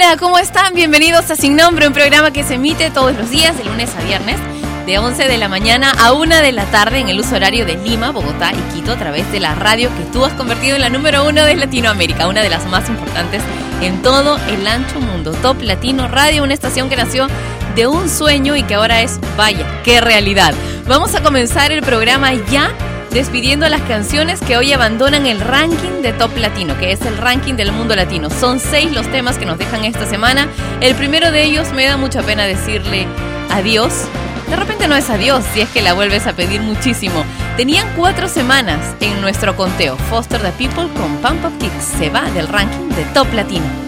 Hola, ¿cómo están? Bienvenidos a Sin Nombre, un programa que se emite todos los días, de lunes a viernes, de 11 de la mañana a 1 de la tarde en el uso horario de Lima, Bogotá y Quito a través de la radio que tú has convertido en la número uno de Latinoamérica, una de las más importantes en todo el ancho mundo. Top Latino Radio, una estación que nació de un sueño y que ahora es, vaya, qué realidad. Vamos a comenzar el programa ya despidiendo las canciones que hoy abandonan el ranking de Top Latino, que es el ranking del mundo latino. Son seis los temas que nos dejan esta semana. El primero de ellos me da mucha pena decirle adiós. De repente no es adiós si es que la vuelves a pedir muchísimo. Tenían cuatro semanas en nuestro conteo. Foster the People con Pump Up Kicks se va del ranking de Top Latino.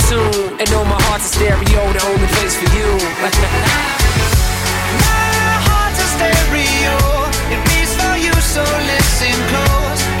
tune. And know my heart's a stereo, the only place for you. My heart's a stereo. It beats for you, so listen close.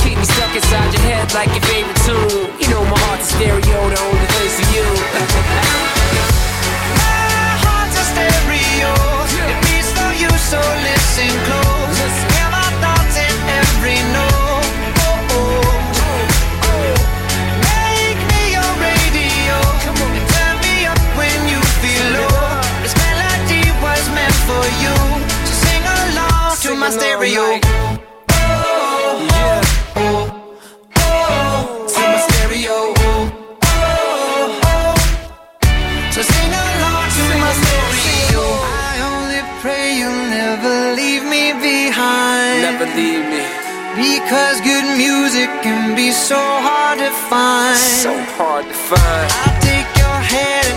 Keep me stuck inside your head like your favorite tune. You know my heart's a stereo, the can be so hard to find. So hard to find. I'll take your hand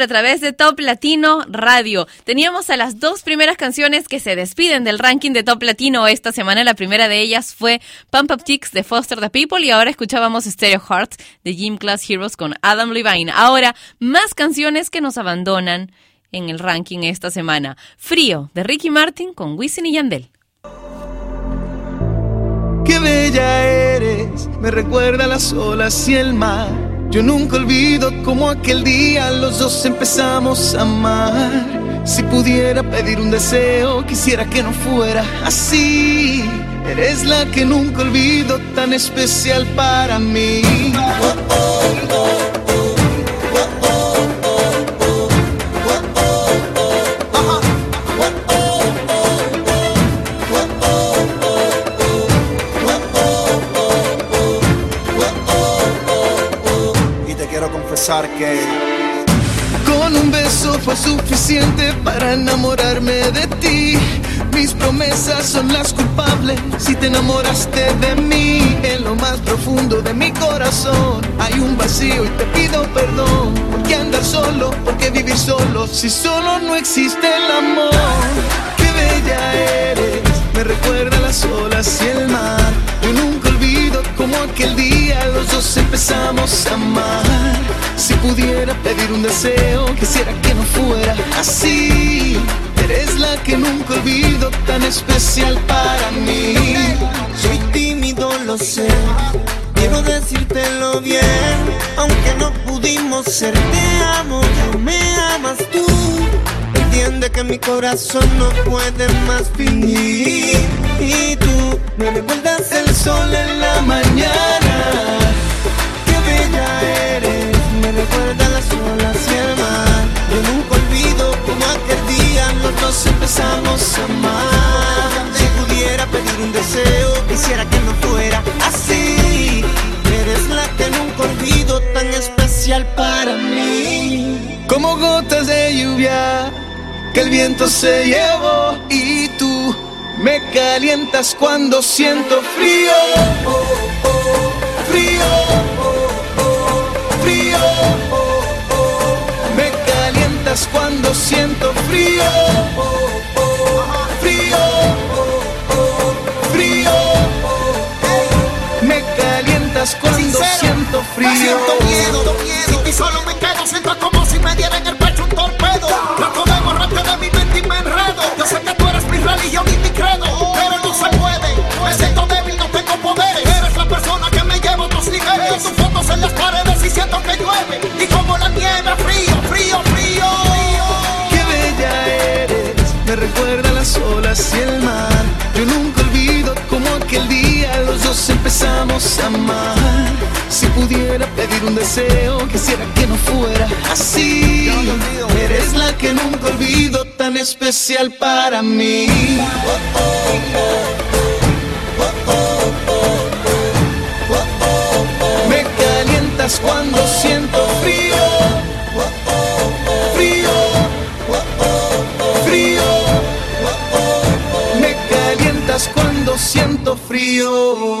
A través de Top Latino Radio. Teníamos a las dos primeras canciones que se despiden del ranking de Top Latino esta semana. La primera de ellas fue Pump Up Chicks de Foster the People y ahora escuchábamos Stereo Hearts de Gym Class Heroes con Adam Levine. Ahora, más canciones que nos abandonan en el ranking esta semana. Frío de Ricky Martin con Wisin y Yandel. Qué bella eres, me recuerda las olas y el mar. Yo nunca olvido como aquel día los dos empezamos a amar. Si pudiera pedir un deseo, quisiera que no fuera así. Eres la que nunca olvido, tan especial para mí. Que Con un beso fue suficiente para enamorarme de ti. Mis promesas son las culpables si te enamoraste de mí. En lo más profundo de mi corazón hay un vacío y te pido perdón. ¿Por qué andar solo? ¿Por qué vivir solo? Si solo no existe el amor. Qué bella eres, me recuerda las olas y el mar. Yo nunca como aquel día los dos empezamos a amar. Si pudiera pedir un deseo, quisiera que no fuera así. Eres la que nunca olvido, tan especial para mí. Soy tímido, lo sé. Quiero decírtelo bien, aunque no pudimos ser. Te amo, ya me amas tú. Entiende que mi corazón no puede más fingir. Y tú me recuerdas el sol en la mañana. Qué bella eres, me recuerda las olas y el mar. Yo nunca olvido como aquel día los dos empezamos a amar. Que el viento se llevó y tú me calientas cuando siento frío. Frío. Frío. Me calientas cuando siento frío. Frío. Frío. Me calientas cuando siento frío. Siento miedo, si solo me quedo, siento como religión y mi credo, pero no se puede. Me siento débil, no tengo poderes. Eres la persona que me lleva a otros niveles. Tus fotos en las paredes y siento que llueve. Y como la nieve, frío, frío, frío. Qué bella eres, me recuerda las olas y el mar. Yo nunca olvido como aquel día los dos empezamos a amar. Pudiera pedir un deseo, quisiera que no fuera así. Eres la que nunca olvido, tan especial para mí. Me calientas cuando siento frío. Frío. Frío. Me calientas cuando siento frío.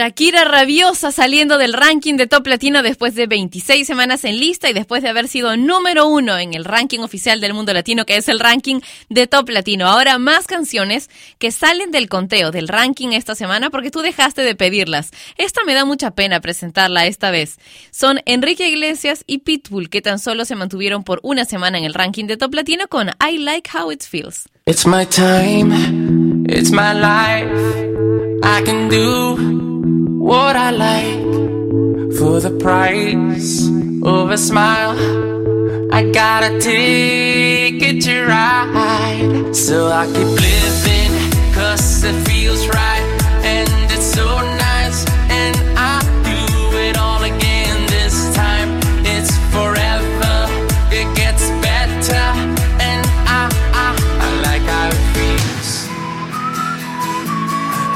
Shakira rabiosa saliendo del ranking de Top Latino después de 26 semanas en lista y después de haber sido número uno en el ranking oficial del mundo latino, que es el ranking de Top Latino. Ahora más canciones que salen del conteo del ranking esta semana porque tú dejaste de pedirlas. Esta me da mucha pena presentarla esta vez. Son Enrique Iglesias y Pitbull, que tan solo se mantuvieron por una semana en el ranking de Top Latino con I Like How It Feels. It's my time, it's my life. I can do what I like for the price of a smile. I got a ticket to ride, so I keep living, cause it feels right,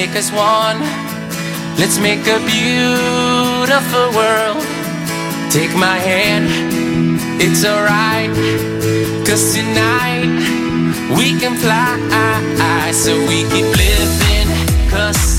Make us one. Let's make a beautiful world. Take my hand, it's alright. Cause tonight we can fly. So we keep living, cause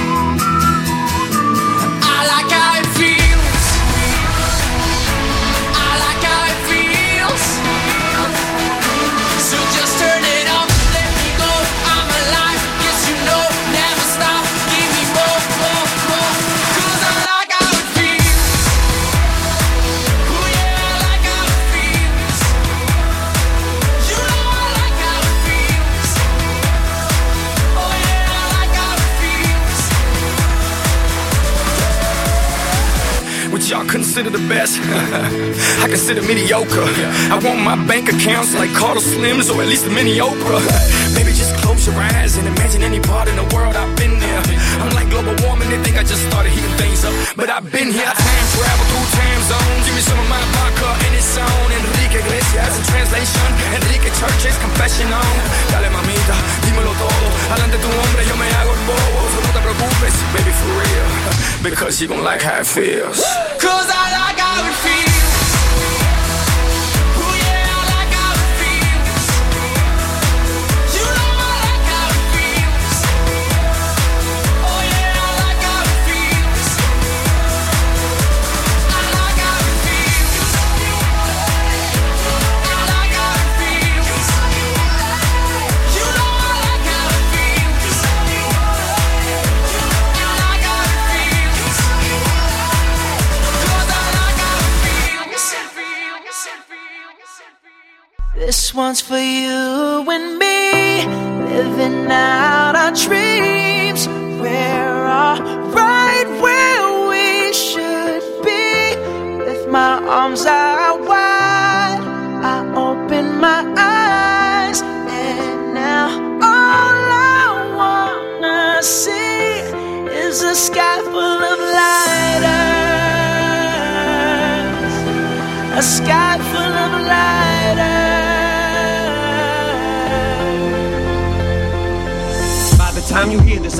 Y'all consider the best? I consider mediocre. I want my bank accounts like Carter Slims or at least a mini Oprah. Baby, just close your eyes and imagine any part in the world I've been there. I'm like global warming, they think I just started heating things up. But I've been here, I time travel through time zones. Give me some of my vodka and it's on. Enrique Iglesias in translation. Enrique Church's confession on. Dale mamita, dímelo todo. Adelante tu hombre, yo me hago el bobo. No te preocupes, baby, for real. Because you gon' like how it feels. Cause I like how it feels. This one's for you and me, living out our dreams. We're all right where we should be. With my arms out wide, I open my eyes, and now all I wanna see is a sky full of lighters, a sky full of lighters.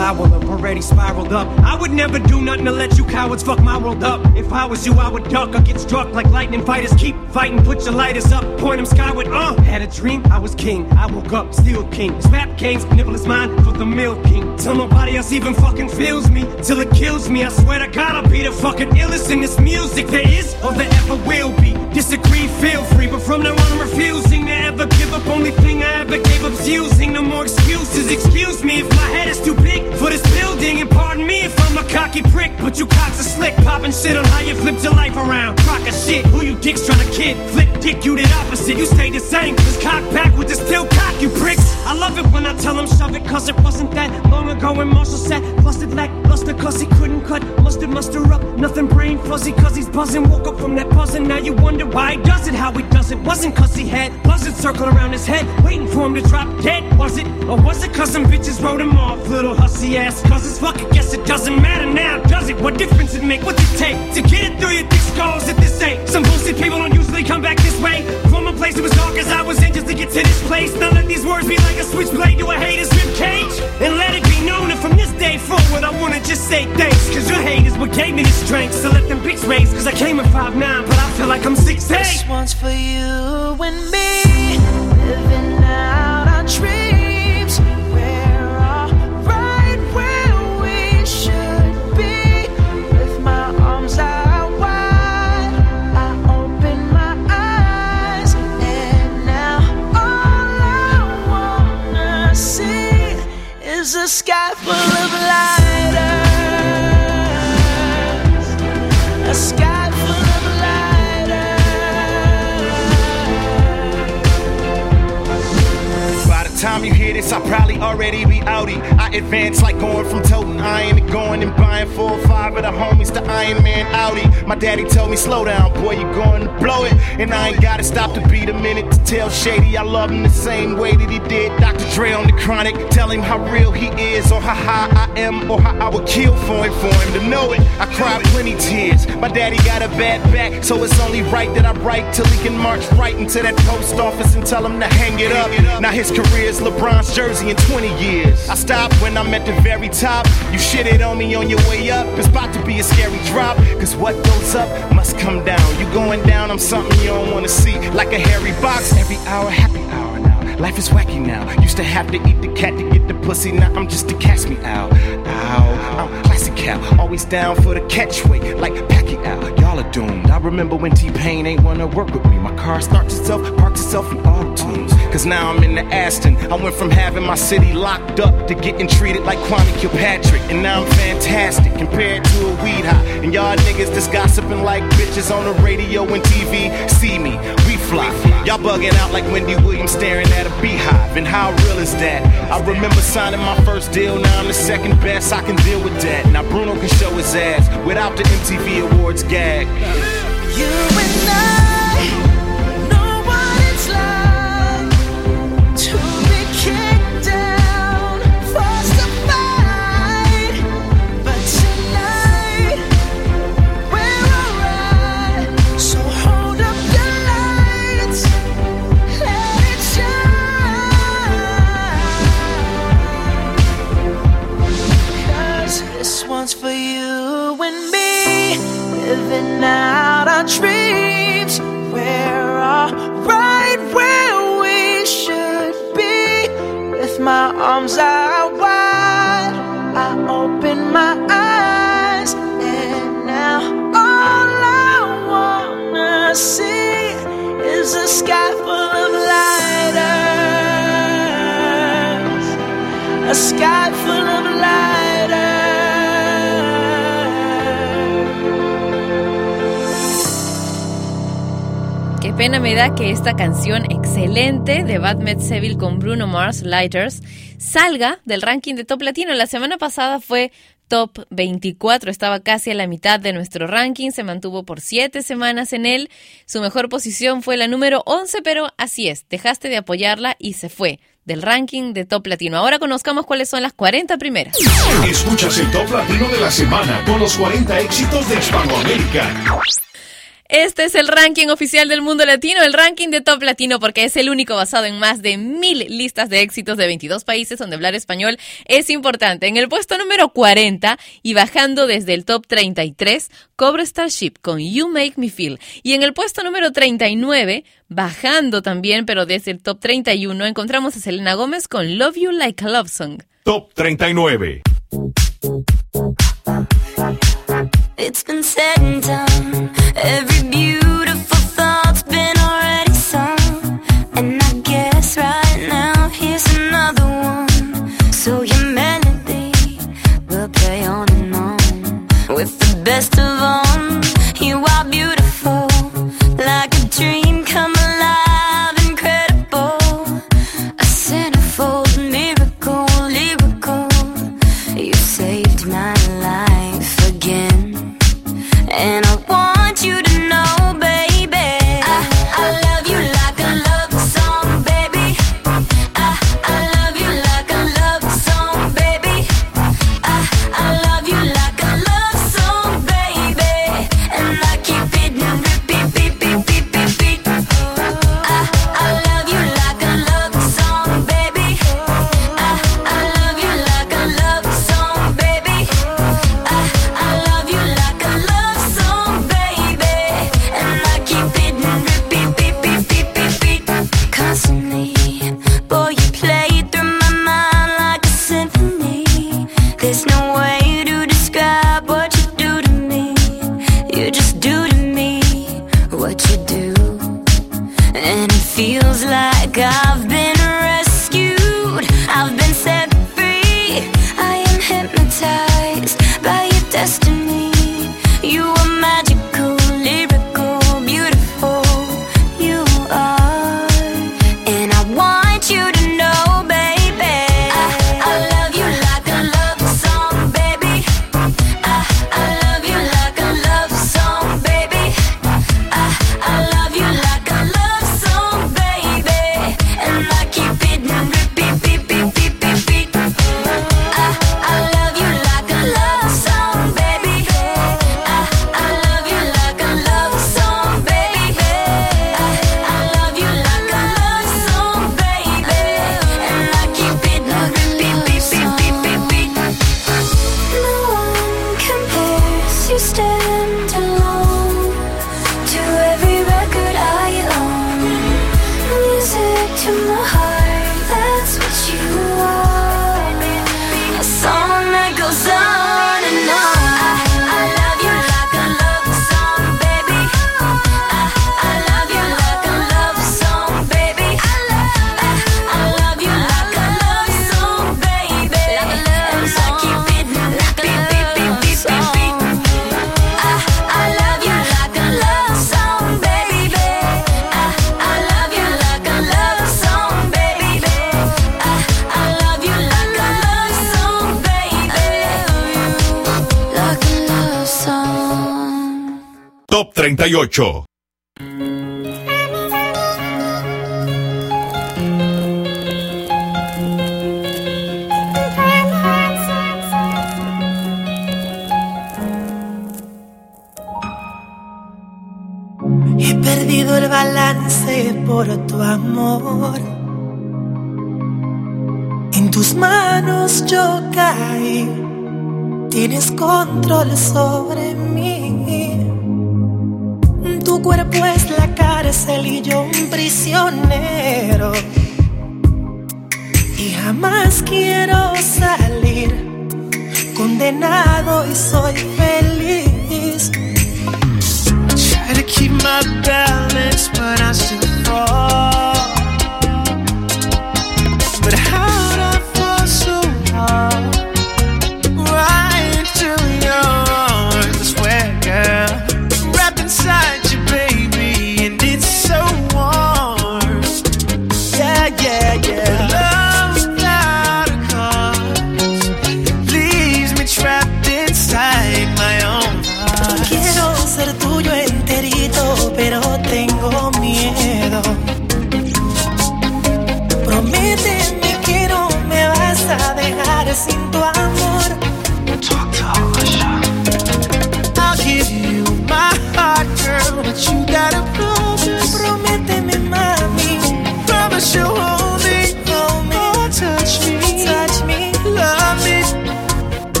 I will already spiraled up. I would never do nothing to let you cowards fuck my world up. If I was you, I would duck or get struck like lightning fighters. Keep fighting, put your lighters up, point them skyward. Uh, had a dream, I was king. I woke up, still king. This rap game's nibble is mine for the milk king. Till nobody else even fucking feels me, till it kills me. I swear to God, I'll be the fucking illest in this music there is or there ever will be. Disagree, feel free, but from now on, I'm refusing to ever give up. Only thing I ever gave up's using. No more excuses. Excuse me if my head is too big for this building, and pardon me if I'm a cocky prick. But you cocks are slick, popping shit on how you flipped your life around. Crock of shit, who you dicks trying to kid? Flip dick, you did opposite. You stay the same, cause cock back with the still cock, you pricks. I love it when I tell them shove it, cause it wasn't that long ago when Marshall said, busted like luster, cause he couldn't cut. Mustard, muster up, nothing brain fuzzy, cause he's buzzing. Woke up from that buzzing, now you wonder why he does it, how he does it. Wasn't cause he had buzzards circling around his head, waiting for him to drop dead. Was it? Or was it cause some bitches wrote him off? Little hussy ass cousins, fuck it, guess it doesn't matter now, does it? What difference it make? What's it take to get it through your thick skulls at this ain't? Some bullshit people don't usually come back this way. From a place that was dark as I was in just to get to this place. Now let these words be like a switchblade to a hater's rib cage. And let it be known that from this day forward, I wanna just say thanks. Cause your hate is what gave me the strength. So let them pics raise. Cause I came at 5'9, but I feel like I'm 6'8. This one's for you and me, living out our dreams. Is a sky full of lighters. A sky full of lighters. By the time you hear this, I'll probably already be outie. I advance like going from toting iron to going and buying four or five of the homies to Iron Man Audi. My daddy told me, slow down, boy, you're going to blow it. And I ain't gotta stop to beat a minute to tell Shady I love him the same way that he did Dr. Dre on the chronic. Tell him how real he is, or how high I am, or how I would kill for him, for him to know it. I cried plenty tears. My daddy got a bad back, so it's only right that I write till he can march right into that post office and tell him to hang it up. Now his career's LeBron's jersey in 20 years. I stopped when I'm at the very top. You shitted on me on your way up. It's about to be a scary drop. Cause what goes up must come down. You going down, I'm something you don't wanna see. Like a hairy box, every hour, happy hour now. Life is wacky now. Used to have to eat the cat to get the pussy. Now I'm just to catch me out. Ow. I'm classic cow. Always down for the catchway. Like Pacquiao. Y'all are doomed. I remember when T-Pain ain't wanna work with me. My car starts itself, parks itself in auto tunes. Cause now I'm in the Aston. I went from having my city locked up to getting treated like Kwame Kilpatrick. And now I'm fantastic compared to a weed high. And y'all niggas just gossiping like bitches on the radio and TV. See me, we fly. Y'all bugging out like Wendy Williams staring at a beehive. And how real is that? I remember signing my first deal. Now I'm the second best. I can deal with that. Now Bruno can show his ass without the MTV Awards gag. You and I out our dreams. We're all right where we should be. With my arms out wide, I open my eyes, and now all I wanna see is a sky full of lighters. A sky full of lighters. Pena me da que esta canción excelente de Bad Met Seville con Bruno Mars, Lighters, salga del ranking de Top Latino. La semana pasada fue Top 24, estaba casi a la mitad de nuestro ranking, se mantuvo por siete semanas en él. Su mejor posición fue la número 11, pero así es, dejaste de apoyarla y se fue del ranking de Top Latino. Ahora conozcamos cuáles son las 40 primeras. Escuchas el Top Latino de la semana con los 40 éxitos de Hispanoamérica. Este es el ranking oficial del mundo latino, el ranking de top latino, porque es el único basado en más de mil listas de éxitos de 22 países donde hablar español es importante. En el puesto número 40 y bajando desde el top 33, Cobra Starship con You Make Me Feel. Y en el puesto número 39, bajando también, pero desde el top 31, encontramos a Selena Gómez con Love You Like a Love Song. Top 39. It's been said and done. Every beautiful thought's been already sung. And I guess right now here's another one. So your melody will play on and on with the best. of. and I want 8.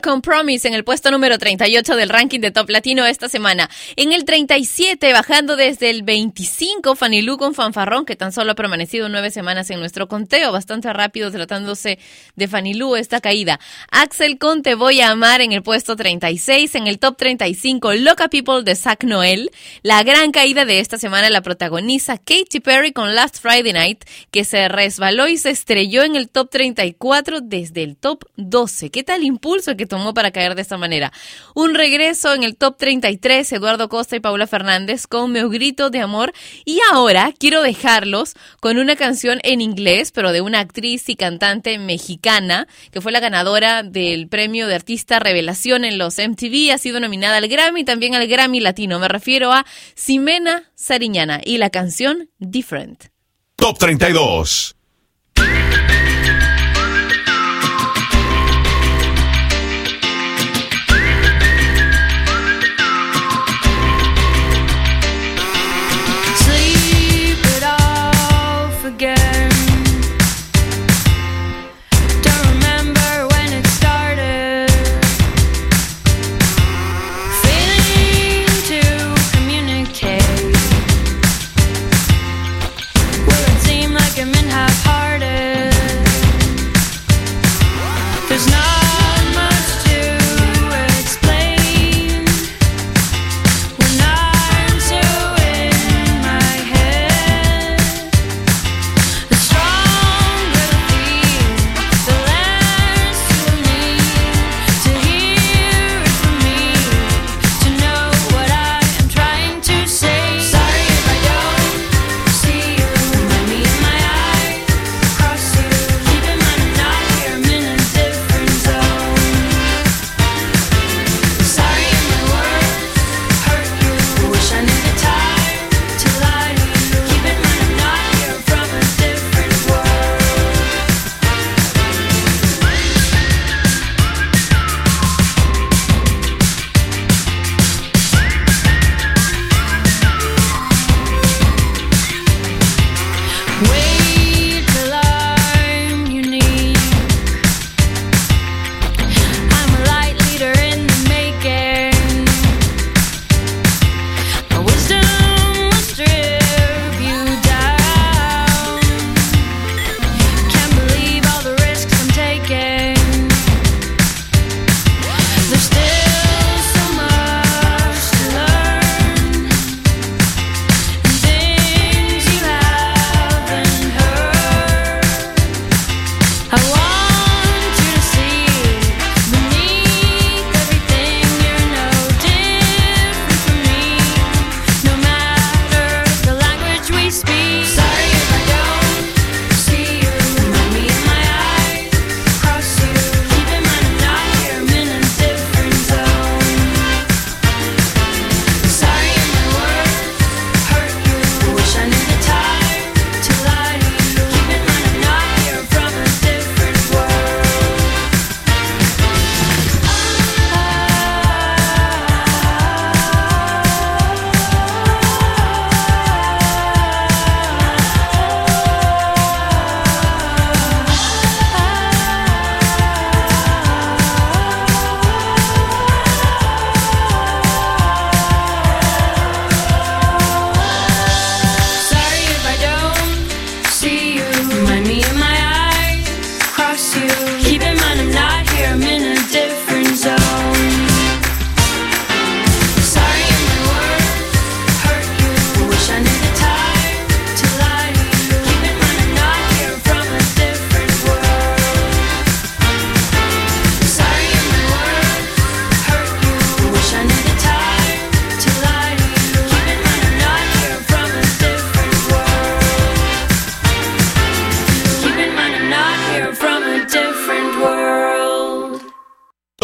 Compromise en el puesto número 38 del ranking de Top Latino esta semana. En el 37, bajando desde el 25, Fanny con Fanfarrón, que tan solo ha permanecido nueve semanas en nuestro conteo, bastante rápido tratándose de Fanny esta caída. Axel con Te Voy a Amar en el puesto 36, en el top 35, Loca People de Zack Noel. La gran caída de esta semana la protagoniza Katy Perry con Last Friday Night, que se resbaló y se estrelló en el top 34 desde el top 12. ¿Qué tal impulso que tomó para caer de esta manera? Un regreso en el top 33, Eduardo Costa y Paula Fernández con Meu Grito de Amor. Y ahora quiero dejarlos con una canción en inglés, pero de una actriz y cantante mexicana, que fue la ganadora del premio de artista revelación en los MTV. Ha sido nominada al Grammy y también al Grammy Latino. Me refiero a Ximena Sariñana y la canción Different. Top 32.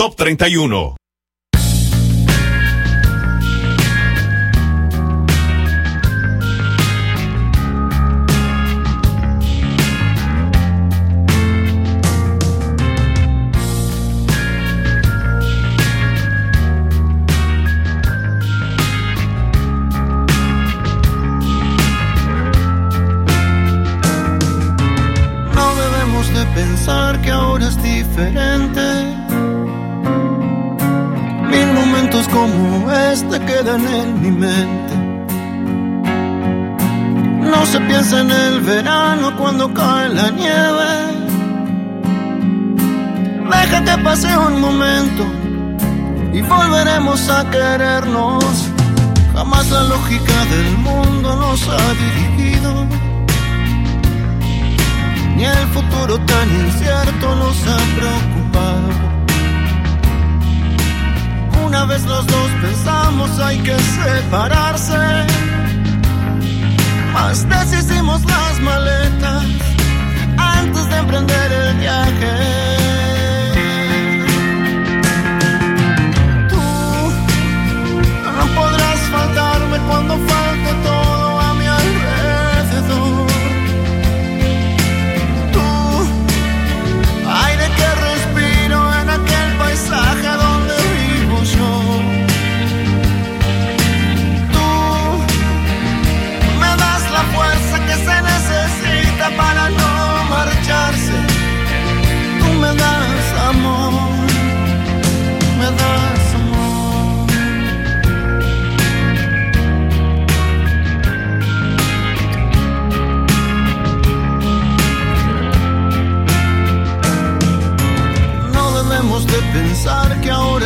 Top 31. Piensa en el verano cuando cae la nieve. Deja que pase un momento y volveremos a querernos. Jamás la lógica del mundo nos ha dirigido ni el futuro tan incierto nos ha preocupado. Una vez los dos pensamos hay que separarse, mas deshicimos las maletas antes de emprender el viaje. Tú no podrás faltarme cuando falte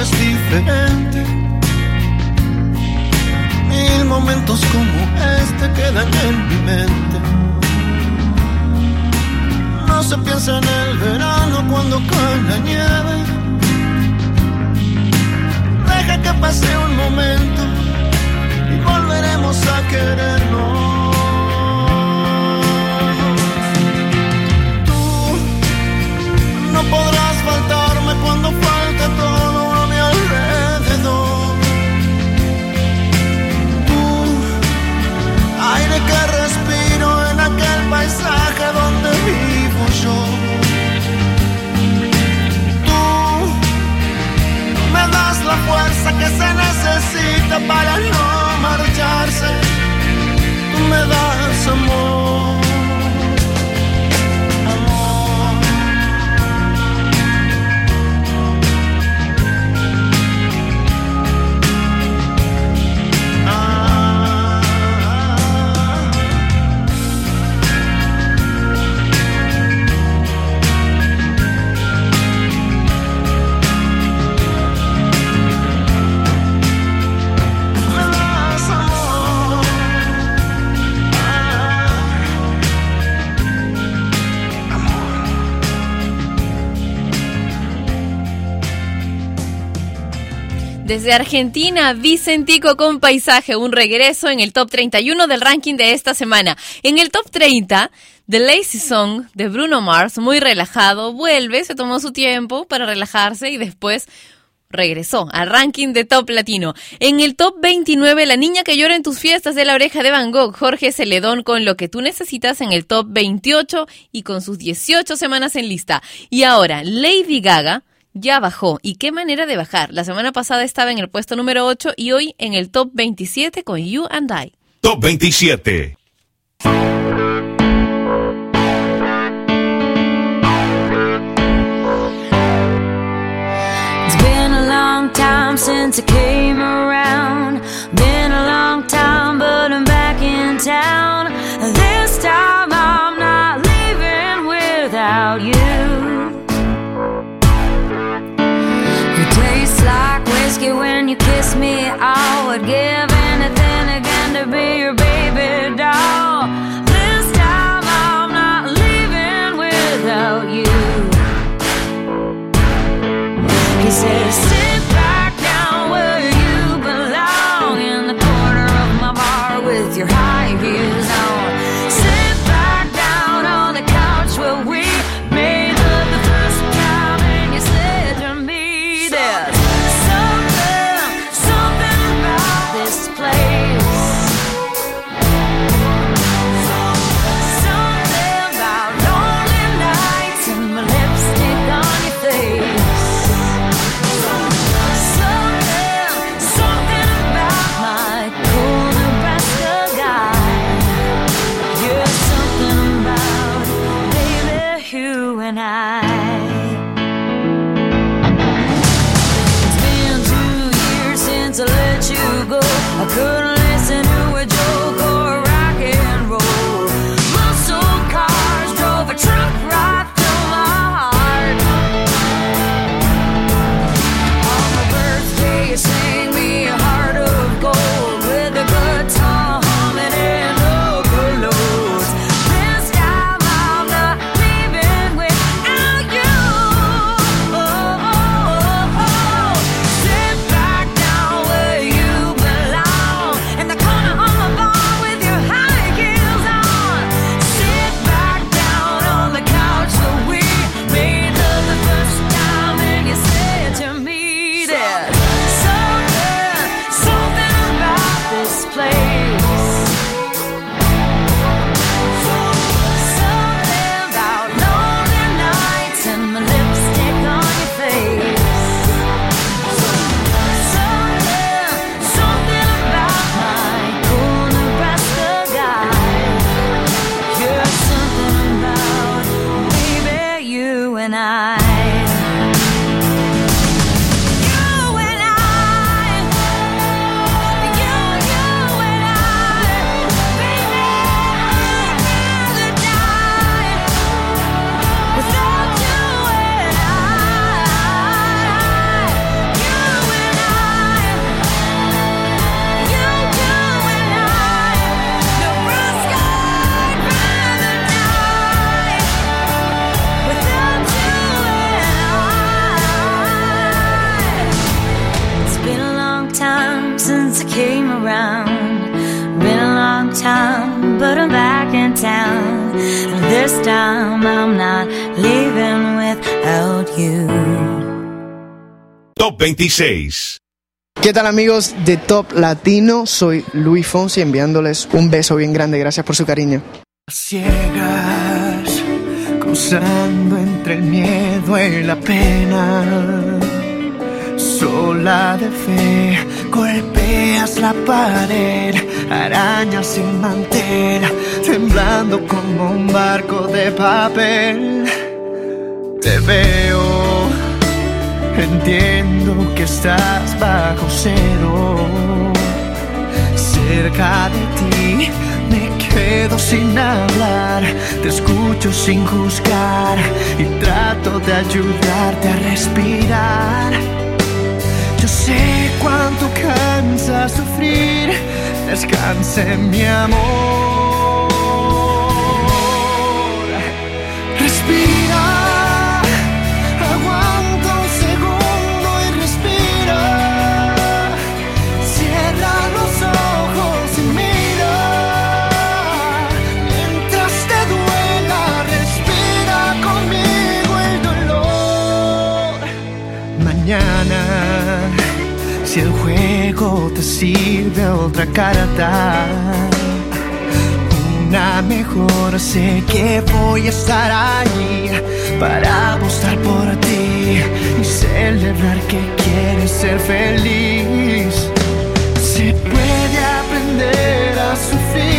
es diferente. Mil momentos como este quedan en mi mente. No se piensa en el verano cuando cae la nieve. Deja que pase un momento y volveremos a querernos. No podrás faltarme cuando falte que respiro en aquel paisaje donde vivo yo. Tú me das la fuerza que se necesita para no marcharse. Tú me das amor. Desde Argentina, Vicentico con Paisaje, un regreso en el top 31 del ranking de esta semana. En el top 30, The Lazy Song de Bruno Mars, muy relajado, vuelve, se tomó su tiempo para relajarse y después regresó al ranking de top latino. En el top 29, La niña que llora en tus fiestas de la oreja de Van Gogh, Jorge Celedón con lo que tú necesitas en el top 28 y con sus 18 semanas en lista. Y ahora, Lady Gaga ya bajó. ¿Y qué manera de bajar? La semana pasada estaba en el puesto número 8 y hoy en el top 27 con You and I. Top 27. It's been a long time since I came around. Been a long time, but I'm back in town. You kiss me. I would give anything again to be your baby doll. This time I'm not leaving without you. He says, this time I'm not leaving without you. Top 26. ¿Qué tal amigos de Top Latino? Soy Luis Fonsi enviándoles un beso bien grande. Gracias por su cariño. Ciegas, cruzando entre el miedo y la pena. Sola de fe, golpeas la pared, arañas sin mantel, temblando como un barco de papel. Te veo, entiendo que estás bajo cero. Cerca de ti me quedo sin hablar, te escucho sin juzgar y trato de ayudarte a respirar. Yo sé cuánto cansa sufrir, descanse mi amor. Te sirve otra carta, una mejor, sé que voy a estar ahí para apostar por ti y celebrar que quieres ser feliz. Se puede aprender a sufrir,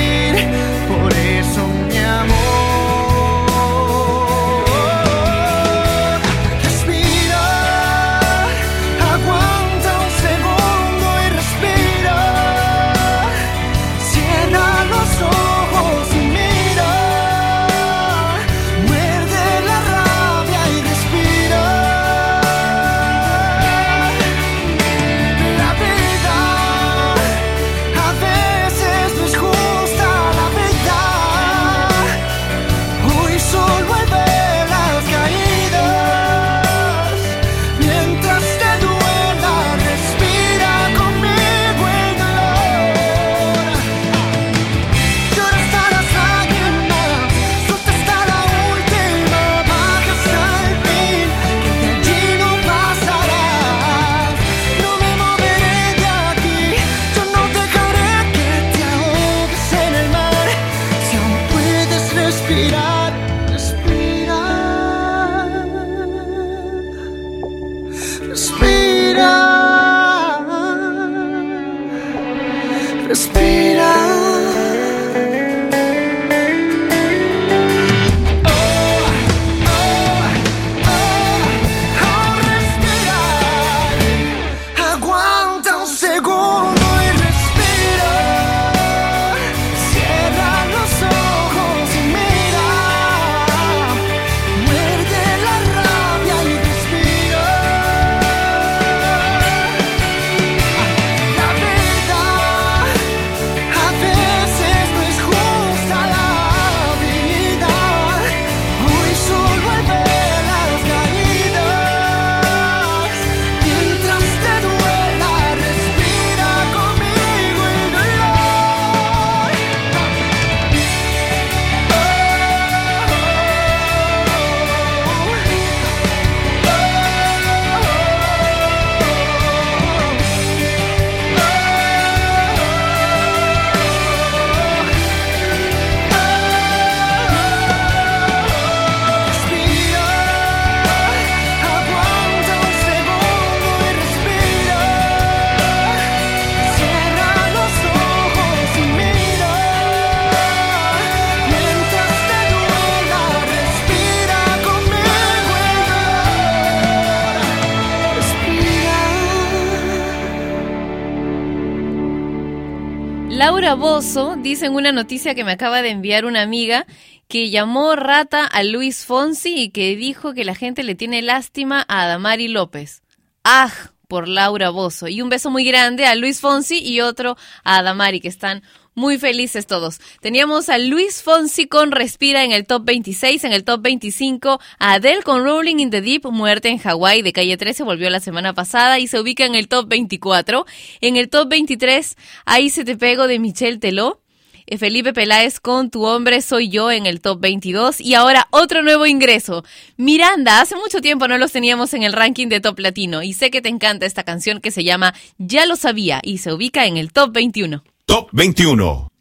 Respira. Laura Bozo dice en una noticia que me acaba de enviar una amiga que llamó rata a Luis Fonsi y que dijo que la gente le tiene lástima a Adamari López. ¡Ah! Por Laura Bozo. Y un beso muy grande a Luis Fonsi y otro a Adamari, que están muy felices todos. Teníamos a Luis Fonsi con Respira en el top 26, en el top 25, a Adele con Rolling in the Deep, Muerte en Hawái de calle 13, volvió la semana pasada y se ubica en el top 24. En el top 23, Ahí se te pego de Michelle Teló. eh, Felipe Peláez con Tu hombre soy yo en el top 22 y ahora otro nuevo ingreso. Miranda, hace mucho tiempo no los teníamos en el ranking de top latino y sé que te encanta esta canción que se llama Ya lo sabía y se ubica en el top 21. Top 21.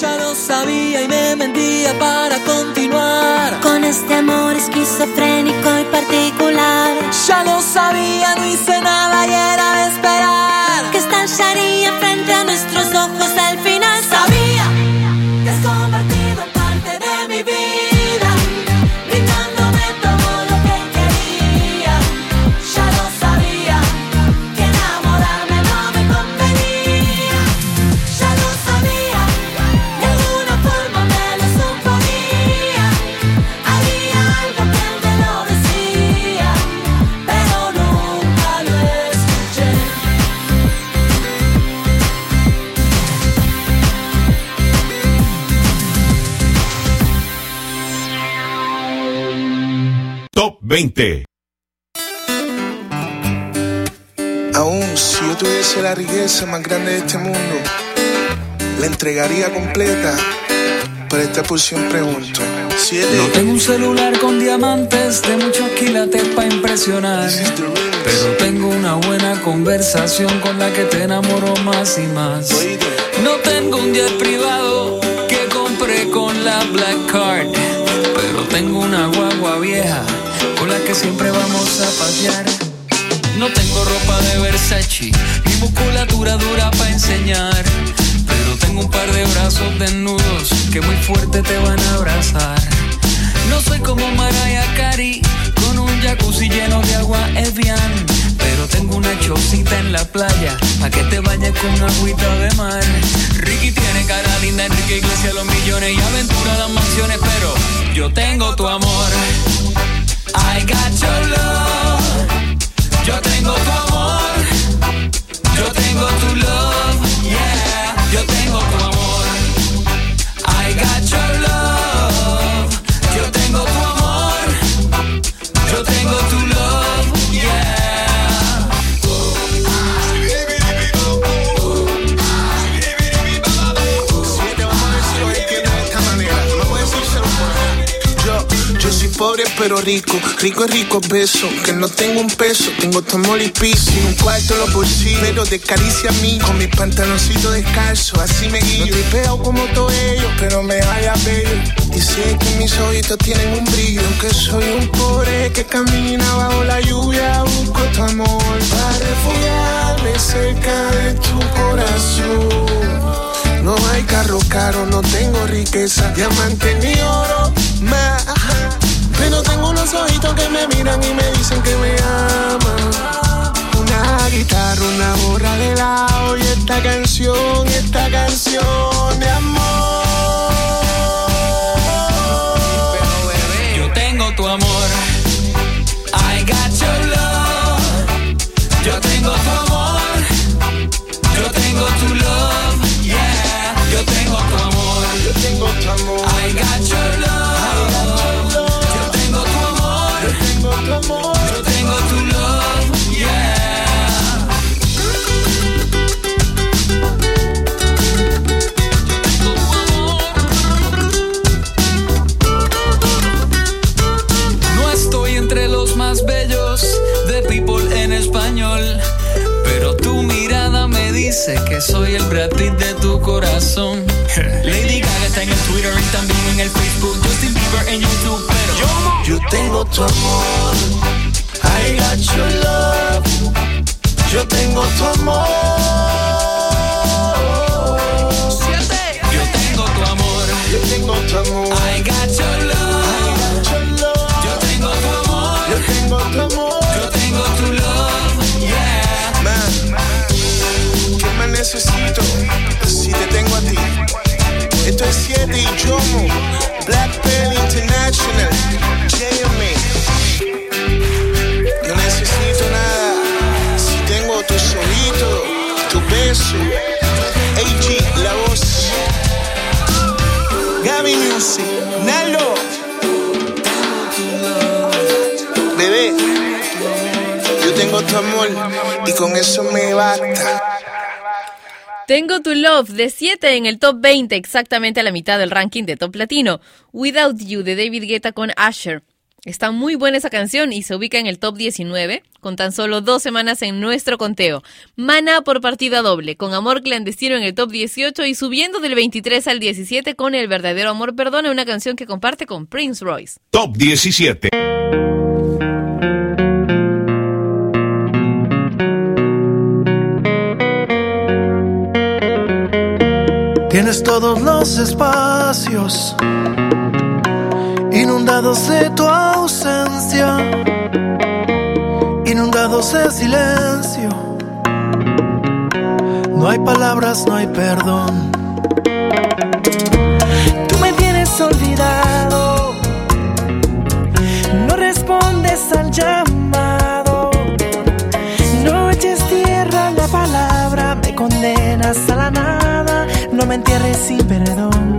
Ya lo sabía y me mentía para la riqueza más grande de este mundo, la entregaría completa. Pero esta porción pregunto. No tengo un celular con diamantes de muchos quilates para impresionar. Pero tengo una buena conversación con la que te enamoro más y más. No tengo un jet privado que compré con la Black Card. Pero tengo una guagua vieja con la que siempre vamos a pasear. No tengo ropa de Versace ni musculatura dura para enseñar. Pero tengo un par de brazos desnudos que muy fuerte te van a abrazar. No soy como Mariah Carey con un jacuzzi lleno de agua Evian. Pero tengo una chocita en la playa pa' que te bañes con agüita de mar. Ricky tiene cara linda, Enrique Iglesias los millones y aventura las mansiones. Pero yo tengo tu amor. I got your love. Yo tengo tu amor. Yo tengo tu love. Yeah. Yo tengo tu amor. I got your love. Yo tengo tu pobre pero rico, rico es rico beso. Que no tengo un peso, tengo tu amor y un cuarto en los bolsillos, pero de caricia a mí. Con mis pantaloncitos descalzos, así me guío. No tripeo como todo ello, pero me haya bello. Y sé que mis ojitos tienen un brillo. Que soy un pobre que camina bajo la lluvia. Busco tu amor para refugiarme cerca de tu corazón. No hay carro caro, no tengo riqueza, diamante ni oro más. Pero tengo unos ojitos que me miran y me dicen que me aman. Una guitarra, una borra de lado y esta canción, esta canción de amor. Yo tengo tu amor. I got your love. Yo tengo tu amor. Yo tengo tu love. Yeah. Yo tengo tu amor. Yo tengo tu amor. I got your love. Yo dice que soy el Brad Pitt de tu corazón. Lady Gaga está en el Twitter y también en el Facebook, Justin Bieber en YouTube, pero Yo tengo tu amor. I got your love. Yo tengo tu amor. yo tengo tu amor. Yo tengo tu amor. 7 y Jomo, Black Pearl International, JMA. No necesito nada si tengo tus ojitos, tu beso. AG, la voz. Gaby Music, Nalo. Bebé, yo tengo tu amor y con eso me basta. Tengo tu Love de 7 en el top 20, exactamente a la mitad del ranking de top latino. Without You de David Guetta con Asher. Está muy buena esa canción y se ubica en el top 19, con tan solo dos semanas en nuestro conteo. Mana por partida doble, con Amor Clandestino en el top 18 y subiendo del 23 al 17 con El Verdadero Amor Perdona, una canción que comparte con Prince Royce. Top 17. Tienes todos los espacios inundados de tu ausencia, inundados de silencio. No hay palabras, no hay perdón. Tú me tienes olvidado, no respondes al llamado, no eches tierra la palabra, me condenas a la nada, me entierres sin perdón.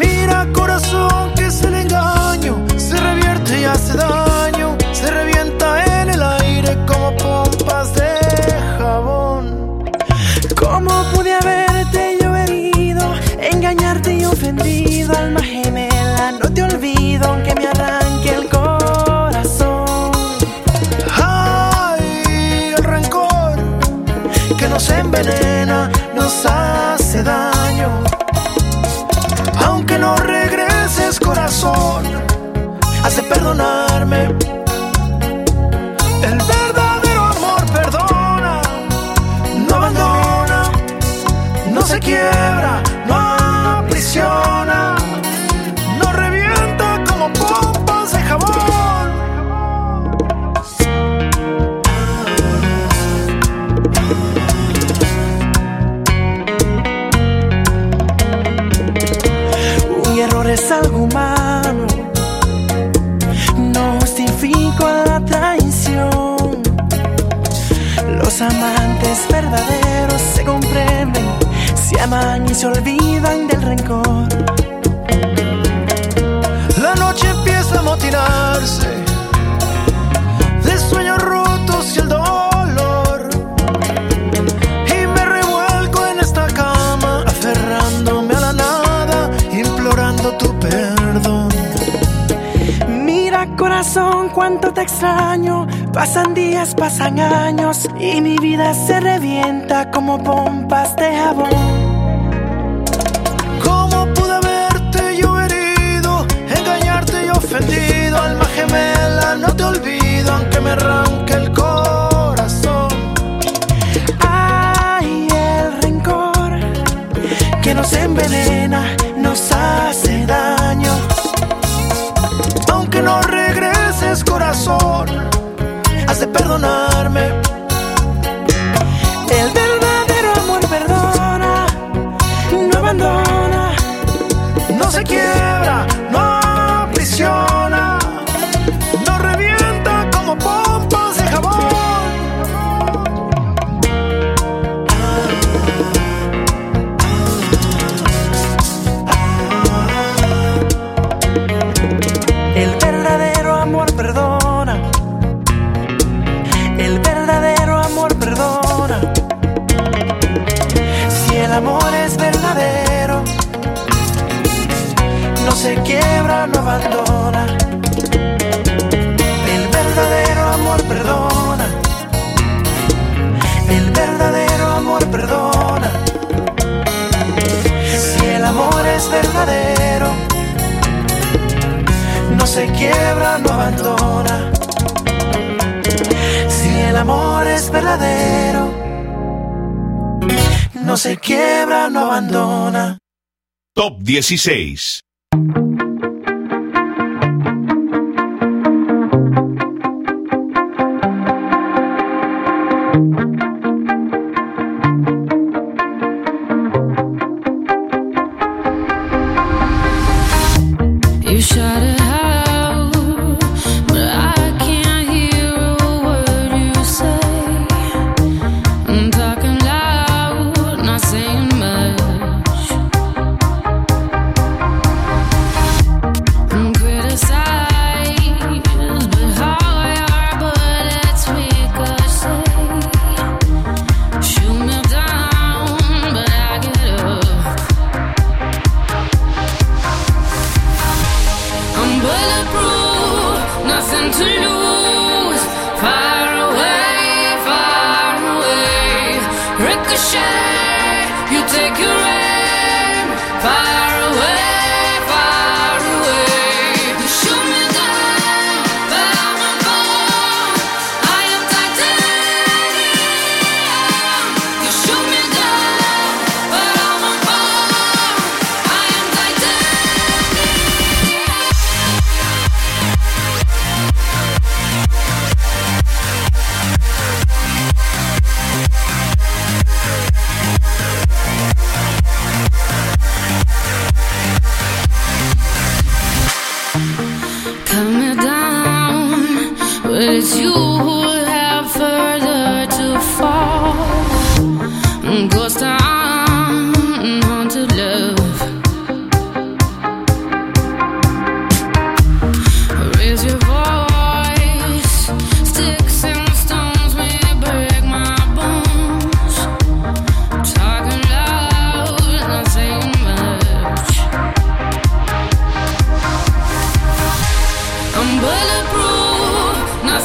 Mira corazón que es el engaño, se revierte y hace daño, se revienta en el aire como pompas de jabón. ¿Cómo pude haberte yo engañarte y ofendido, alma gemela? No te olvido aunque me arranque el corazón. Ay, el rencor que nos envenena, nos hace daño. Aunque no regreses corazón, has de perdonarme. El verdadero amor perdona, no abandona, no se quiebra, se comprenden, se aman y se olvidan del rencor. La noche empieza a motinarse de sueños rotos y el dolor. Y me revuelco en esta cama, aferrándome a la nada, implorando tu perdón. Corazón, cuánto te extraño. Pasan días, pasan años y mi vida se revienta como pompas de jabón. ¿Cómo pude verte yo herido, engañarte y ofendido? Alma gemela, no te olvido, aunque me arranque el corazón. Ay, el rencor que nos envenena, nos hace El verdadero amor perdona. El verdadero amor perdona. Si el amor es verdadero, no se quiebra, no abandona. Si el amor es verdadero, no se quiebra, no abandona. Top 16.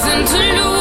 nothing to lose.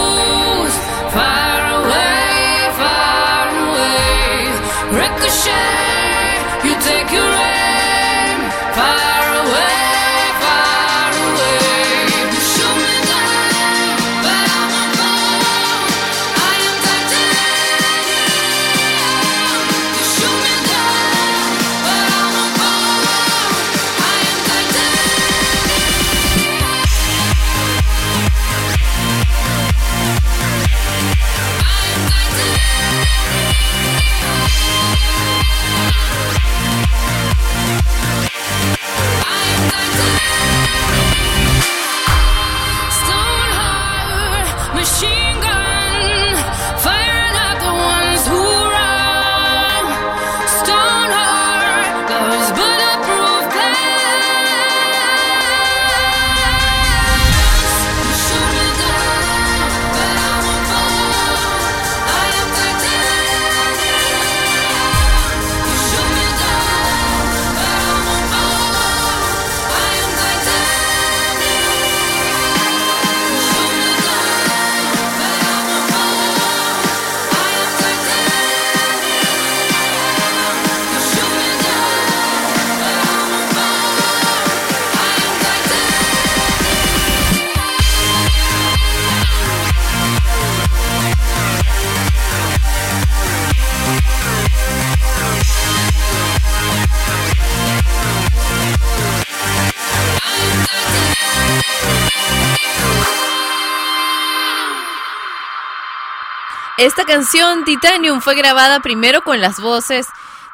Esta canción Titanium fue grabada primero con las voces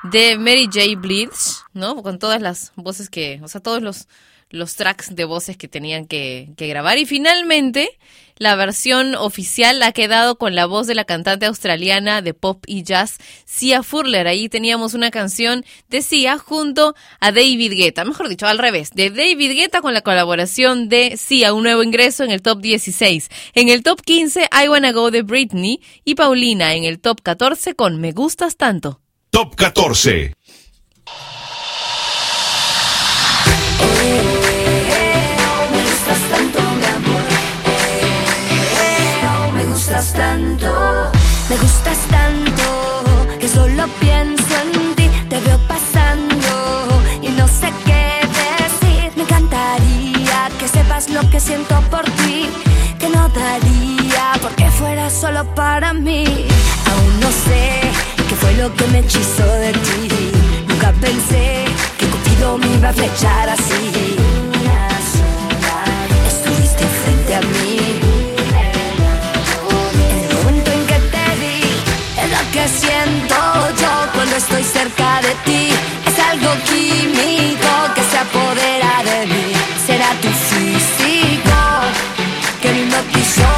de Mary J. Blige, ¿no? Con todas las voces que, o sea, todos los, los tracks de voces que tenían que, que grabar. Y finalmente, la versión oficial ha quedado con la voz de la cantante australiana de pop y jazz, Sia Furler. Ahí teníamos una canción de Sia junto a David Guetta, mejor dicho, al revés, de David Guetta con la colaboración de Sia, un nuevo ingreso en el top 16. En el top 15, I Wanna Go de Britney y Paulina en el top 14 con Me Gustas Tanto. Top 14. Gustas tanto. Me gustas tanto que solo pienso en ti. Te veo pasando y no sé qué decir. Me encantaría que sepas lo que siento por ti. Que no daría porque fuera solo para mí. Aún no sé qué fue lo que me hechizó de ti. Nunca pensé que Cupido me iba a flechar así. Estuviste frente a mí. Que siento yo cuando estoy cerca de ti. Es algo químico que se apodera de mí. Será tu físico que me hipnotizó.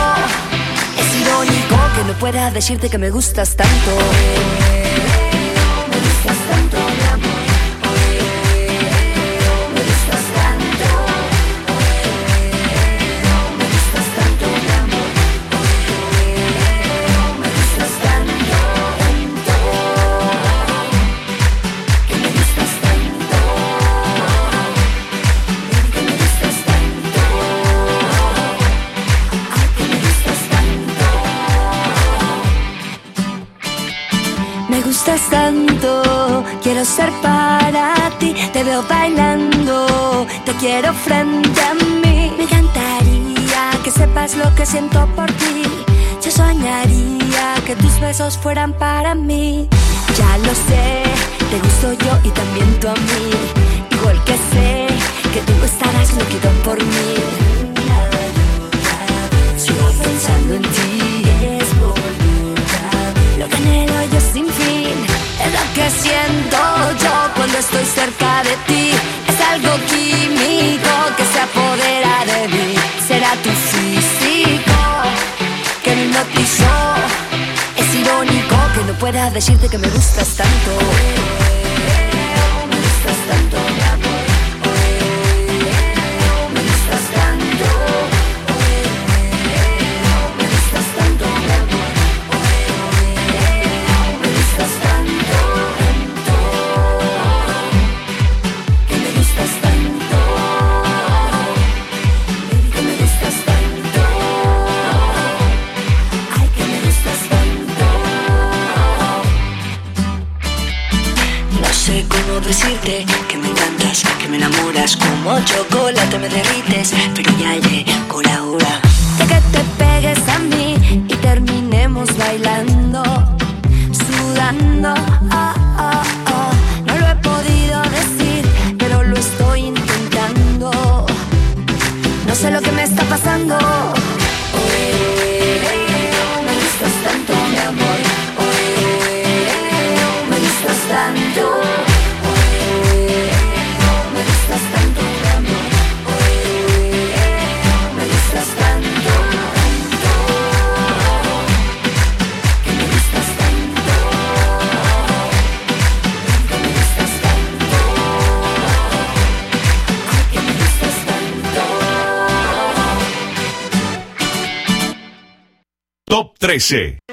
Es irónico que no pueda decirte que me gustas tanto. Me gustas tanto, Tanto, quiero ser para ti. Te veo bailando, te quiero frente a mí. Me encantaría que sepas lo que siento por ti. Yo soñaría que tus besos fueran para mí. Ya lo sé, te gusto yo y también tú a mí. Igual que sé que tú estarás loquito por mí. Sigo pensando en ti. Es. Lo que anhelo yo sin fin. Lo que siento yo cuando estoy cerca de ti. Es algo químico que se apodera de mí. Será tu físico que me hipnotizó. Es irónico que no pueda decirte que me gustas tanto. Me gustas tanto, Exactly. 13.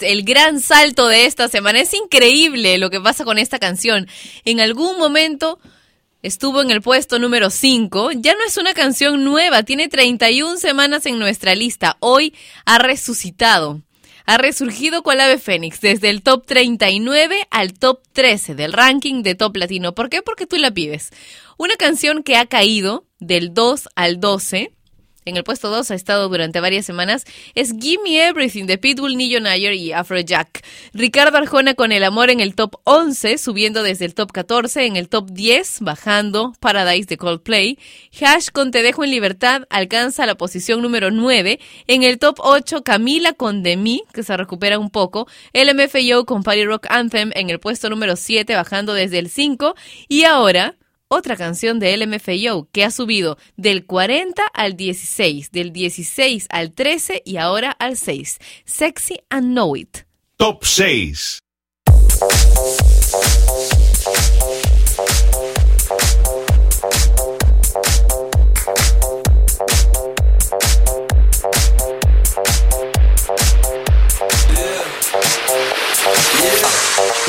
El gran salto de esta semana. Es increíble lo que pasa con esta canción. En algún momento estuvo en el puesto número 5. Ya no es una canción nueva, tiene 31 semanas en nuestra lista. Hoy ha resucitado. Ha resurgido cual ave fénix desde el top 39 al top 13 del ranking de top latino. ¿Por qué? Porque tú la pides. Una canción que ha caído del 2 al 12 en el puesto 2 ha estado durante varias semanas, es Gimme Everything de Pitbull, Nillo Nayer y Afrojack. Ricardo Arjona con El Amor en el top 11, subiendo desde el top 14, en el top 10, bajando Paradise de Coldplay. Hash con Te Dejo en Libertad alcanza la posición número 9. En el top 8, Camila con De Mí, que se recupera un poco. LMFAO con Party Rock Anthem en el puesto número 7, bajando desde el 5. Y ahora otra canción de LMFAO que ha subido del 40 al 16, del 16 al 13 y ahora al 6. Sexy and Know It. Top 6.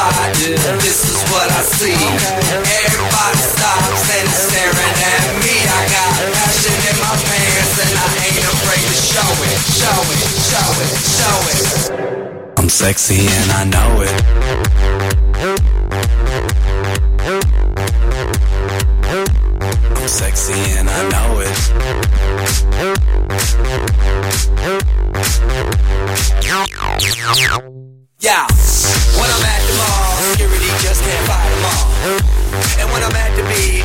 Yeah, this is what I see. Everybody stops and staring at me. I got passion in my pants and I ain't afraid to show it, show it, show it, show it. I'm sexy and I know it. I'm sexy and I know it. Yeah, when I'm at and fight them all. And when I'm at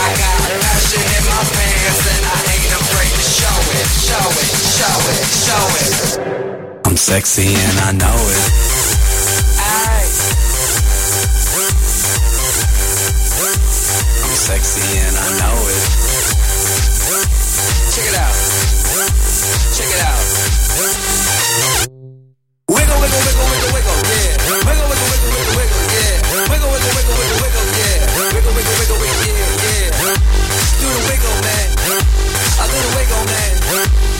I got passion in my pants and I ain't afraid to show it, show it, show it, show it. I'm sexy and I know it. I'm sexy and I know it. Check it out. Check it out. Wiggle, wiggle, wiggle, wiggle, wiggle, yeah. Wiggle, wiggle, wiggle, wiggle, wiggle, yeah. Wiggle, wiggle, wiggle, wiggle, wiggle, yeah. Wiggle, wiggle, wiggle, wiggle. Do the wiggle, man. Do the wiggle, man.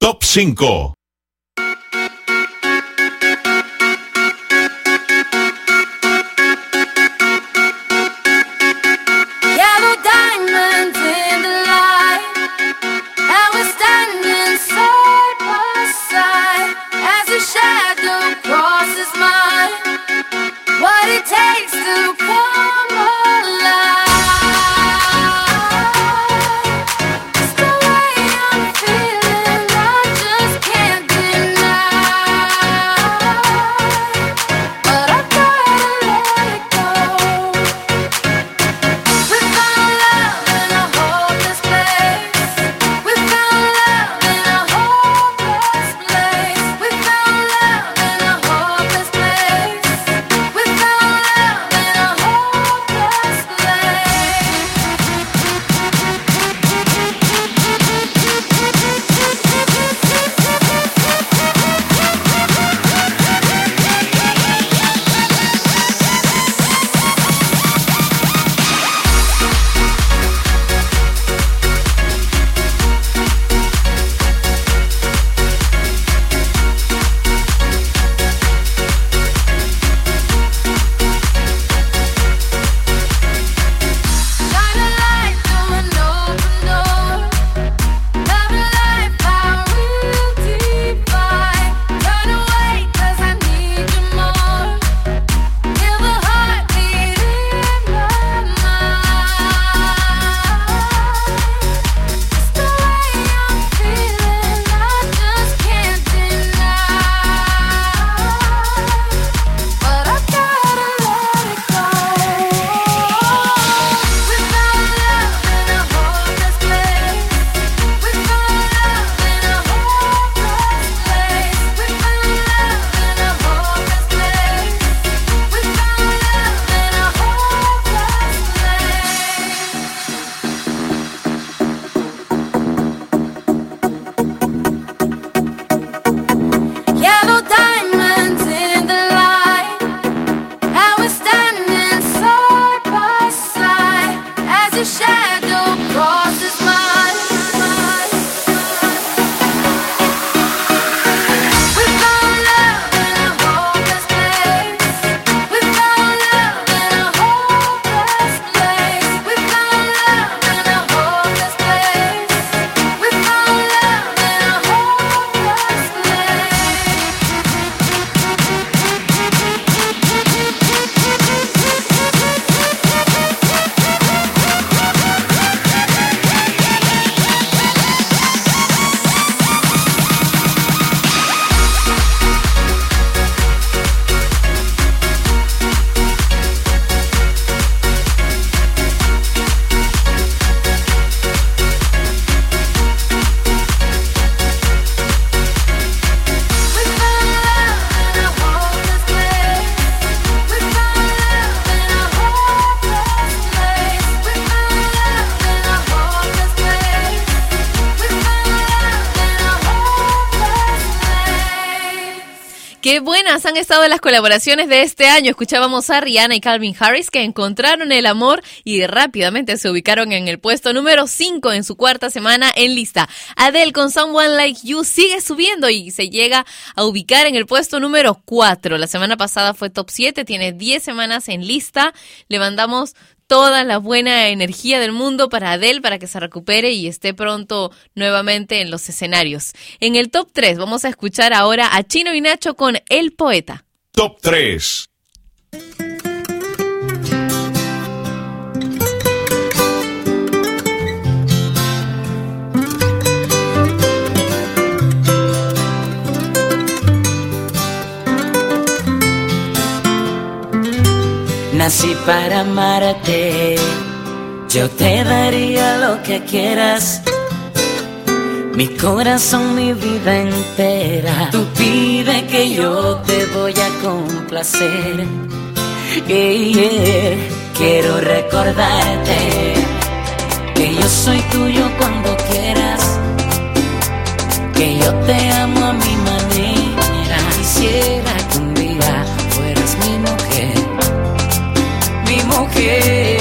Top 5 han estado las colaboraciones de este año. Escuchábamos a Rihanna y Calvin Harris que encontraron el amor y rápidamente se ubicaron en el puesto número 5 en su cuarta semana en lista. Adele con Someone Like You sigue subiendo y se llega a ubicar en el puesto número 4. La semana pasada fue top 7, tiene 10 semanas en lista. Le mandamos toda la buena energía del mundo para Adele para que se recupere y esté pronto nuevamente en los escenarios. En el top 3 vamos a escuchar ahora a Chino y Nacho con El Poeta. Top 3. nací para amarte. Yo te daría lo que quieras. Mi corazón, mi vida entera. Tú pide que yo te voy a complacer. Hey, yeah. Quiero recordarte que yo soy tuyo cuando quieras. Que yo te amo yeah.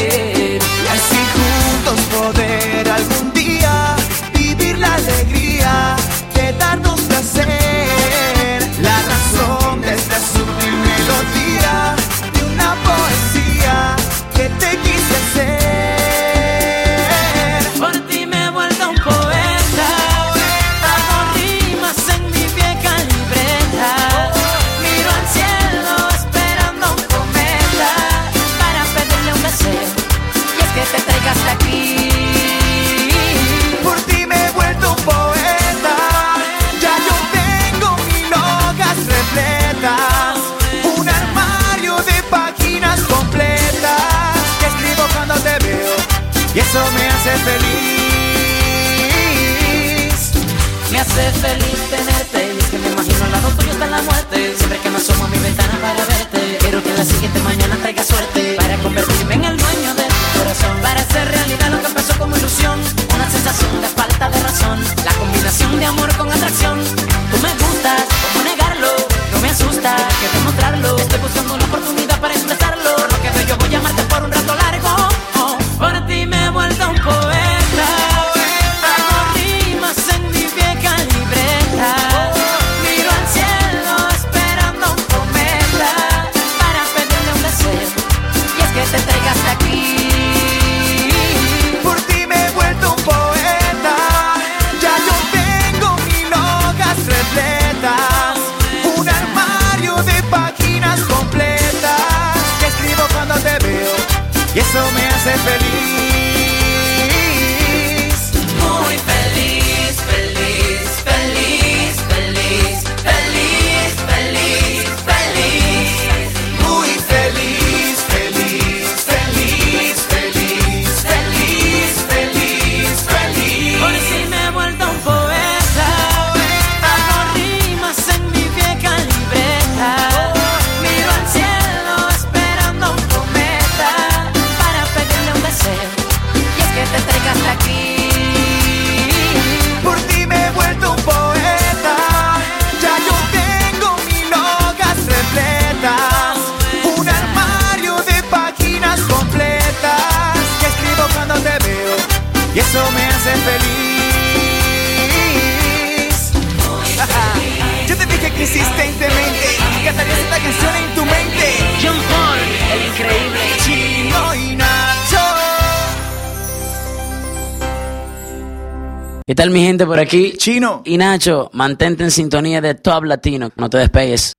por aquí. Chino. Y Nacho, mantente en sintonía de Top Latino. No te despegues.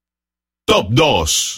Top 2.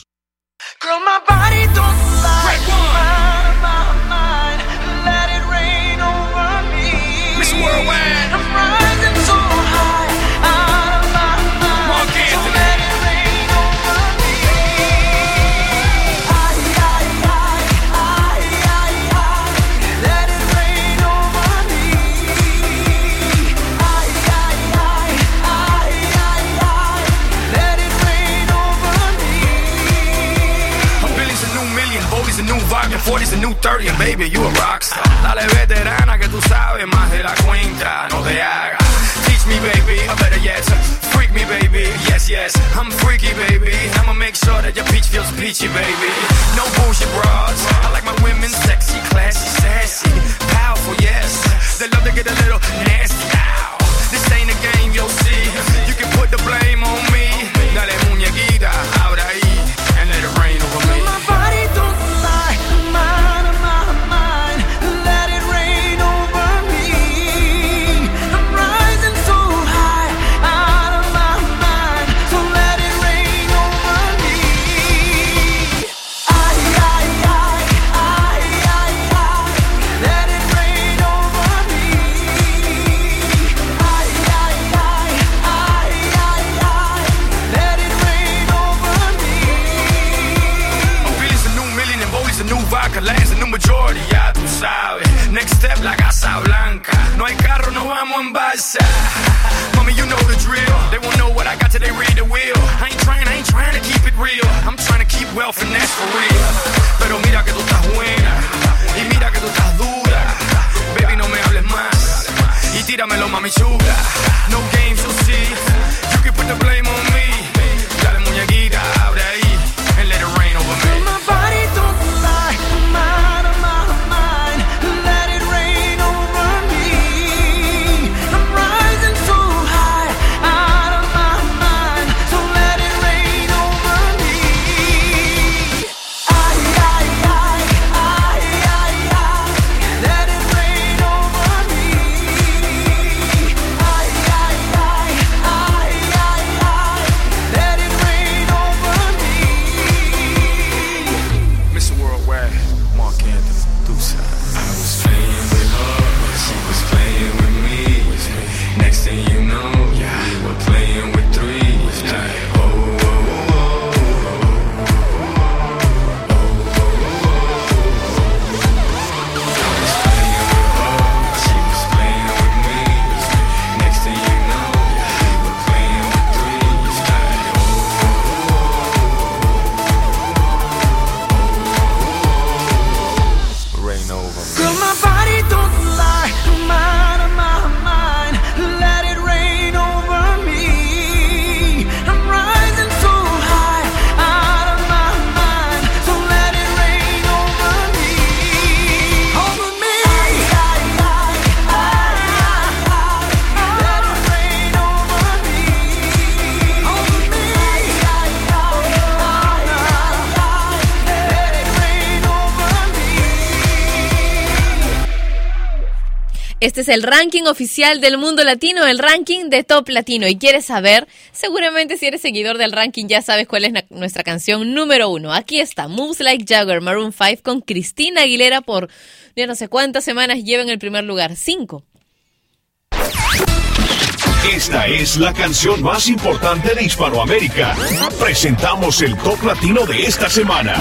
New 30, baby, you a rockstar. Dale veterana que tú sabes más de la cuenta, no te hagas. Teach me, baby, a better yes. Freak me, baby, yes, yes. I'm freaky, baby. I'ma make sure that your peach feels peachy, baby. No bullshit, bros. Este es el ranking oficial del mundo latino, el ranking de top latino. Y quieres saber, seguramente si eres seguidor del ranking ya sabes cuál es nuestra canción número uno. Aquí está, Moves Like Jagger, Maroon 5 con Cristina Aguilera por ya no sé cuántas semanas lleva en el primer lugar, cinco. Esta es la canción más importante de Hispanoamérica. Presentamos el top latino de esta semana.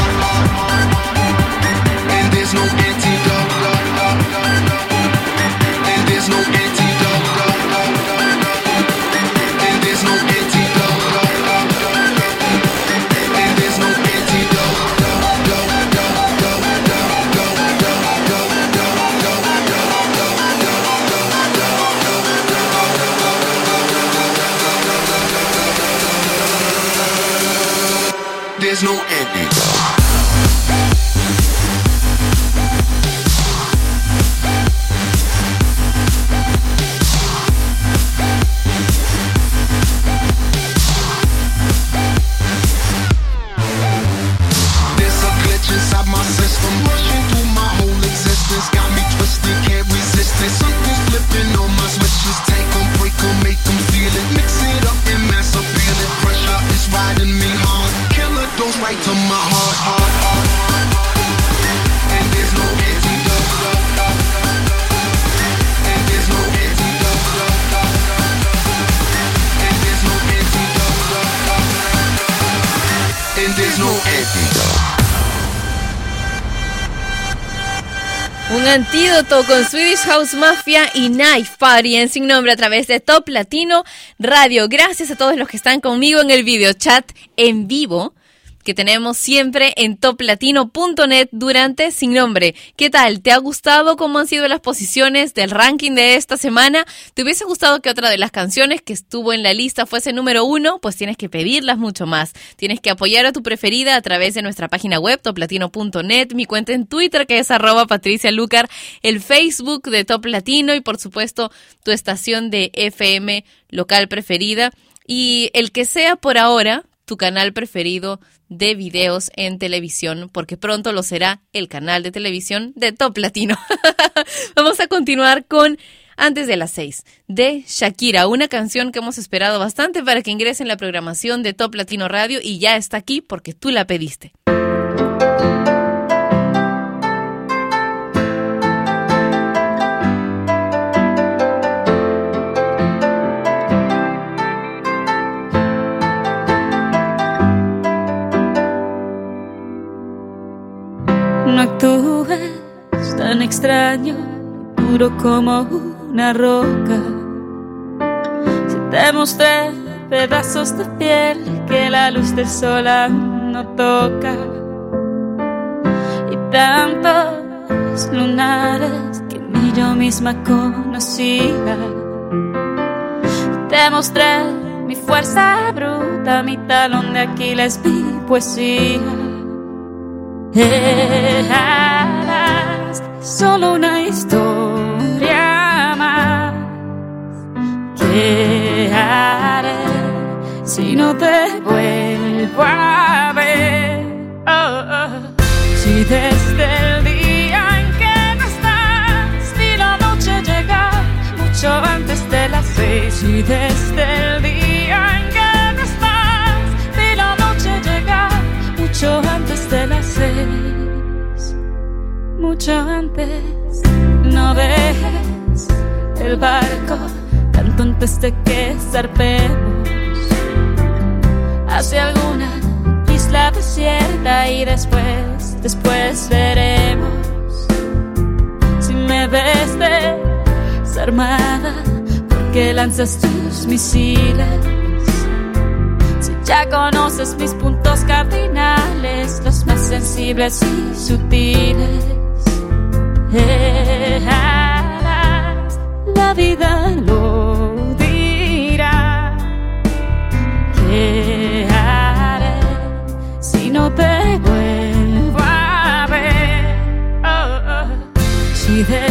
No con Swedish House Mafia y Knife Party en sin nombre a través de Top Latino Radio. Gracias a todos los que están conmigo en el video chat en vivo que tenemos siempre en toplatino.net durante Sin Nombre. ¿Qué tal? ¿Te ha gustado cómo han sido las posiciones del ranking de esta semana? ¿Te hubiese gustado que otra de las canciones que estuvo en la lista fuese número uno? Pues tienes que pedirlas mucho más. Tienes que apoyar a tu preferida a través de nuestra página web toplatino.net, mi cuenta en Twitter que es arroba Patricia Lucar, el Facebook de Top Latino y por supuesto tu estación de FM local preferida. Y el que sea por ahora tu canal preferido de videos en televisión, porque pronto lo será el canal de televisión de Top Latino. Vamos a continuar con Antes de las 6 de Shakira, una canción que hemos esperado bastante para que ingrese en la programación de Top Latino Radio y ya está aquí porque tú la pediste. No actúes tan extraño, duro como una roca. Si te mostré pedazos de piel que la luz del sol no toca. Y tantos lunares que ni yo misma conocía. Te mostré mi fuerza bruta, mi talón de Aquiles, mi poesía. Eras solo una historia más. ¿Qué haré si no te vuelvo a ver? Oh, oh. Si desde el día en que no estás, vi la noche llegar mucho antes de las seis. Si desde el día mucho antes. No dejes el barco tanto antes de que zarpemos hacia alguna isla desierta y después, después veremos si me ves desarmada porque lanzas tus misiles. Ya conoces mis puntos cardinales, los más sensibles y sutiles. Eras, la vida lo dirá. ¿Qué haré si no te vuelvo a ver? Oh, oh. Si desde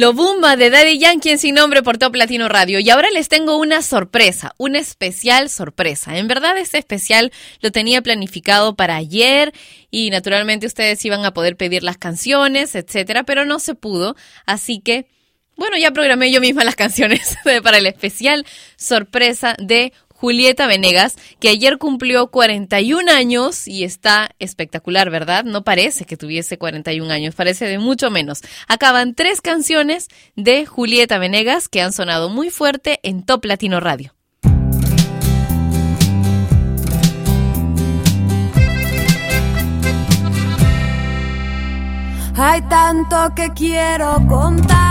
Lo Bumba de Daddy Yankee Sin Nombre por Top Latino Radio. Y ahora les tengo una sorpresa, una especial sorpresa. En verdad este especial lo tenía planificado para ayer y naturalmente ustedes iban a poder pedir las canciones, etcétera, pero no se pudo. Así que, bueno, ya programé yo misma las canciones para el especial sorpresa de Julieta Venegas, que ayer cumplió 41 años y está espectacular, ¿verdad? No parece que tuviese 41 años, parece de mucho menos. Acaban tres canciones de Julieta Venegas que han sonado muy fuerte en Top Latino Radio. Hay tanto que quiero contar.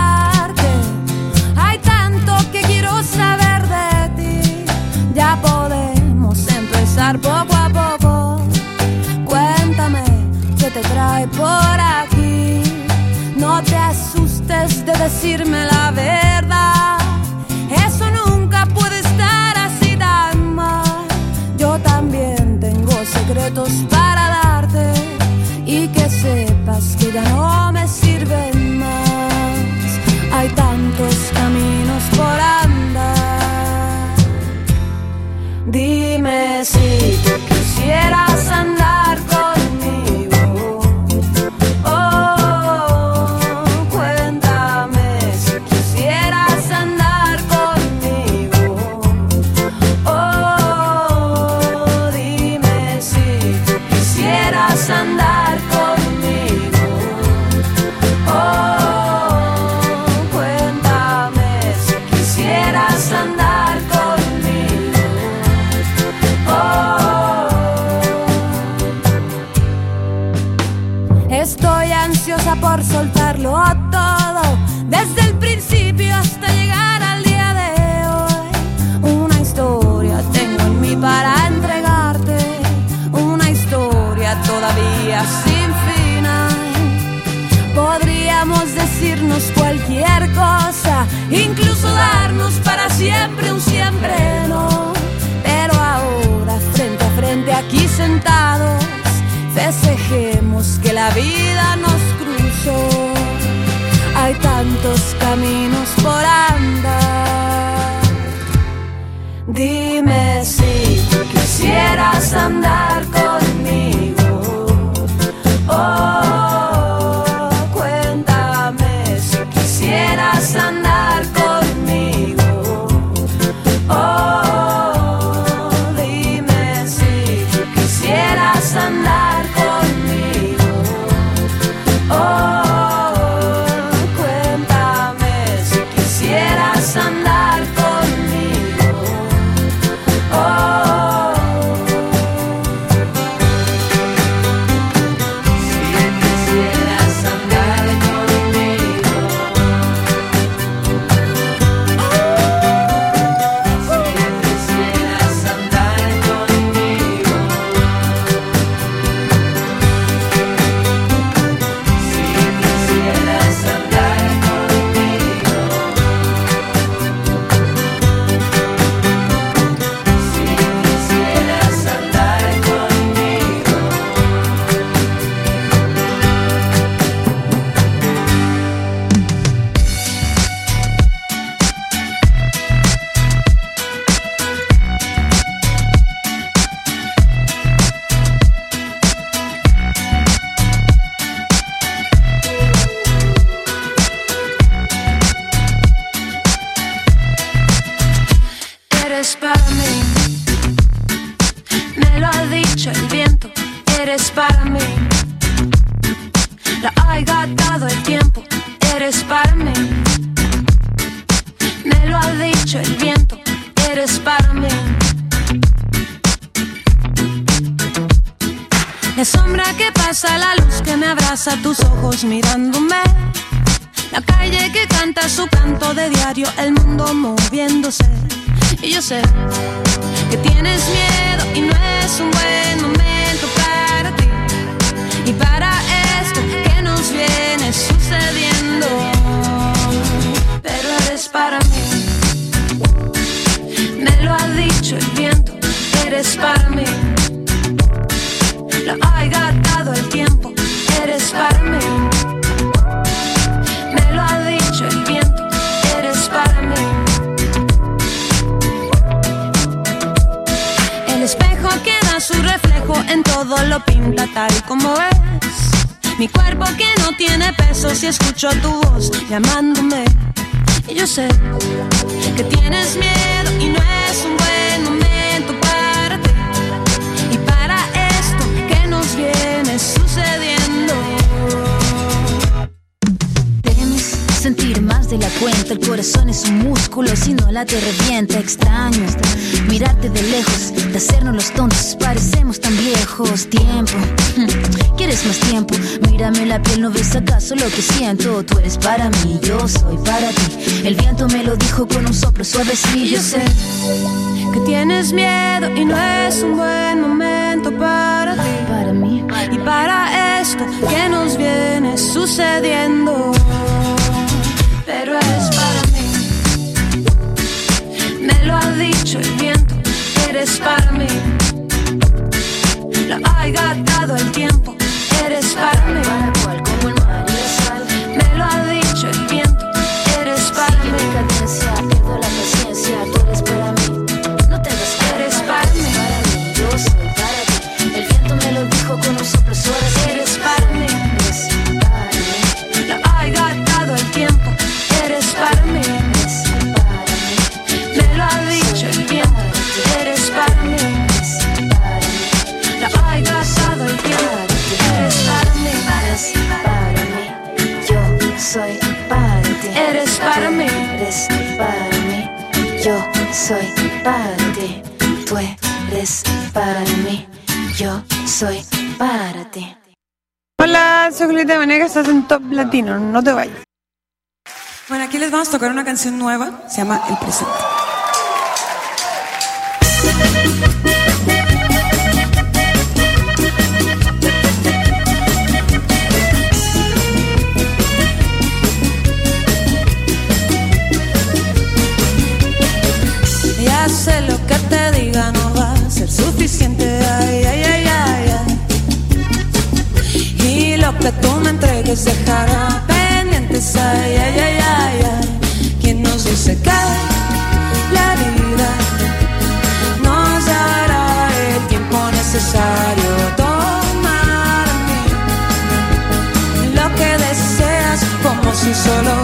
ya podemos empezar poco a poco. Cuéntame qué te trae por aquí. No te asustes de decirme la verdad. Eso nunca puede estar así tan mal. Yo también tengo secretos para darte y que sepas que ya no Dime si quisieras andar. músculos si no la te revienta. Extraño mirarte de lejos, de hacernos los tontos, parecemos tan viejos. Tiempo, hmm, ¿quieres más tiempo? Mírame la piel, ¿no ves acaso lo que siento? Tú eres para mí, yo soy para ti. El viento me lo dijo con un soplo suave, sí, yo sé que tienes miedo y no es un buen momento para ti. Para mí y para esto que nos viene sucediendo. Pero es lo ha dicho el viento, eres para mí. Lo ha gastado el tiempo, eres para mí. soy para ti, tú eres para mí, yo soy para ti. Hola, soy Julieta Venegas, estás en Top Latino, no te vayas. Bueno, aquí les vamos a tocar una canción nueva, se llama El Presente. Suficiente. Ay, ay, ay, ay, ay. Y lo que tú me entregues dejará pendientes. Ay, ay, ay, ay, ay. ¿Quién nos dice que la vida nos dará el tiempo necesario? Tomar lo que deseas como si solo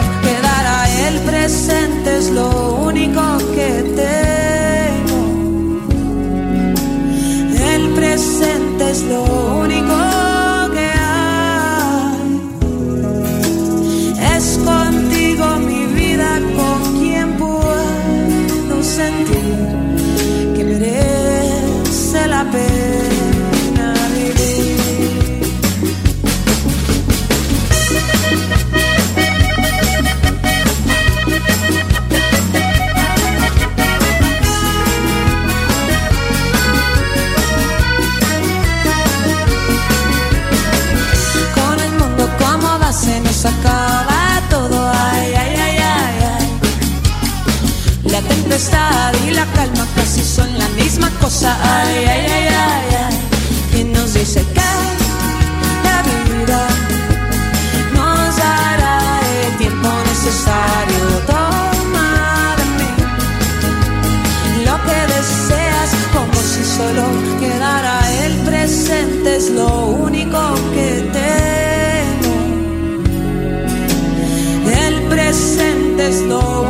tempestad y la calma casi son la misma cosa. Ay, ay, ay, ay, ay. ¿Quién nos dice que la vida nos dará el tiempo necesario? Toma lo que deseas como si solo quedara el presente es lo único que tengo el presente es lo único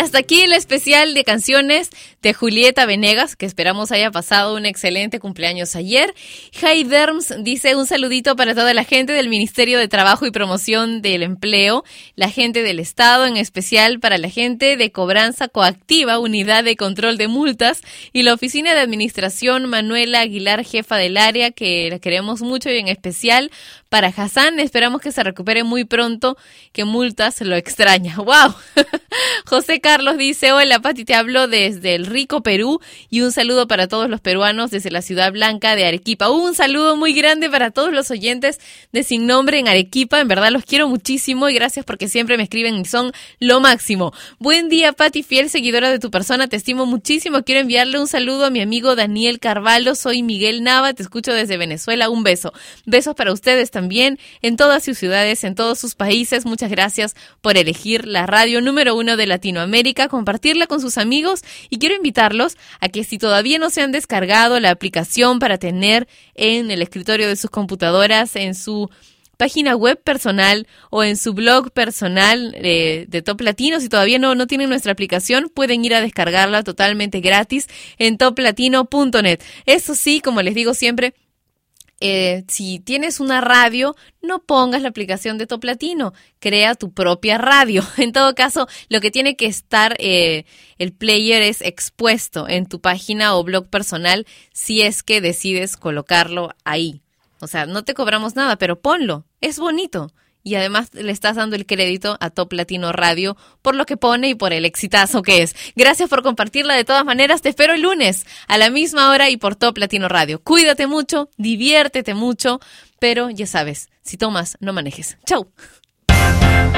hasta aquí el especial de canciones de Julieta Venegas, que esperamos haya pasado un excelente cumpleaños ayer. Jai Derms dice un saludito para toda la gente del Ministerio de Trabajo y Promoción del Empleo, la gente del Estado, en especial para la gente de Cobranza Coactiva, Unidad de Control de Multas, y la Oficina de Administración Manuela Aguilar, jefa del área, que la queremos mucho y en especial para Hassan. Esperamos que se recupere muy pronto, que Multas lo extraña. ¡Wow! José Carlos dice, hola Pati, te hablo desde el rico Perú y un saludo para todos los peruanos desde la ciudad blanca de Arequipa. Un saludo muy grande para todos los oyentes de Sin Nombre en Arequipa. En verdad los quiero muchísimo y gracias porque siempre me escriben y son lo máximo. Buen día Pati, fiel seguidora de tu persona, te estimo muchísimo. Quiero enviarle un saludo a mi amigo Daniel Carvalho. Soy Miguel Nava, te escucho desde Venezuela. Un beso. Besos para ustedes también en todas sus ciudades, en todos sus países. Muchas gracias por elegir la radio número uno de Latinoamérica, compartirla con sus amigos y quiero invitarlos a que si todavía no se han descargado la aplicación para tener en el escritorio de sus computadoras, en su página web personal o en su blog personal eh, de Top Latino. Si todavía no, no tienen nuestra aplicación, pueden ir a descargarla totalmente gratis en toplatino.net. Eso sí, como les digo siempre, eh, si tienes una radio, no pongas la aplicación de Top Latino, crea tu propia radio. En todo caso, lo que tiene que estar eh, el player es expuesto en tu página o blog personal si es que decides colocarlo ahí. O sea, no te cobramos nada, pero ponlo, es bonito. Y además le estás dando el crédito a Top Latino Radio por lo que pone y por el exitazo que es. Gracias por compartirla de todas maneras. Te espero el lunes a la misma hora y por Top Latino Radio. Cuídate mucho, diviértete mucho, pero ya sabes, si tomas, no manejes. Chau.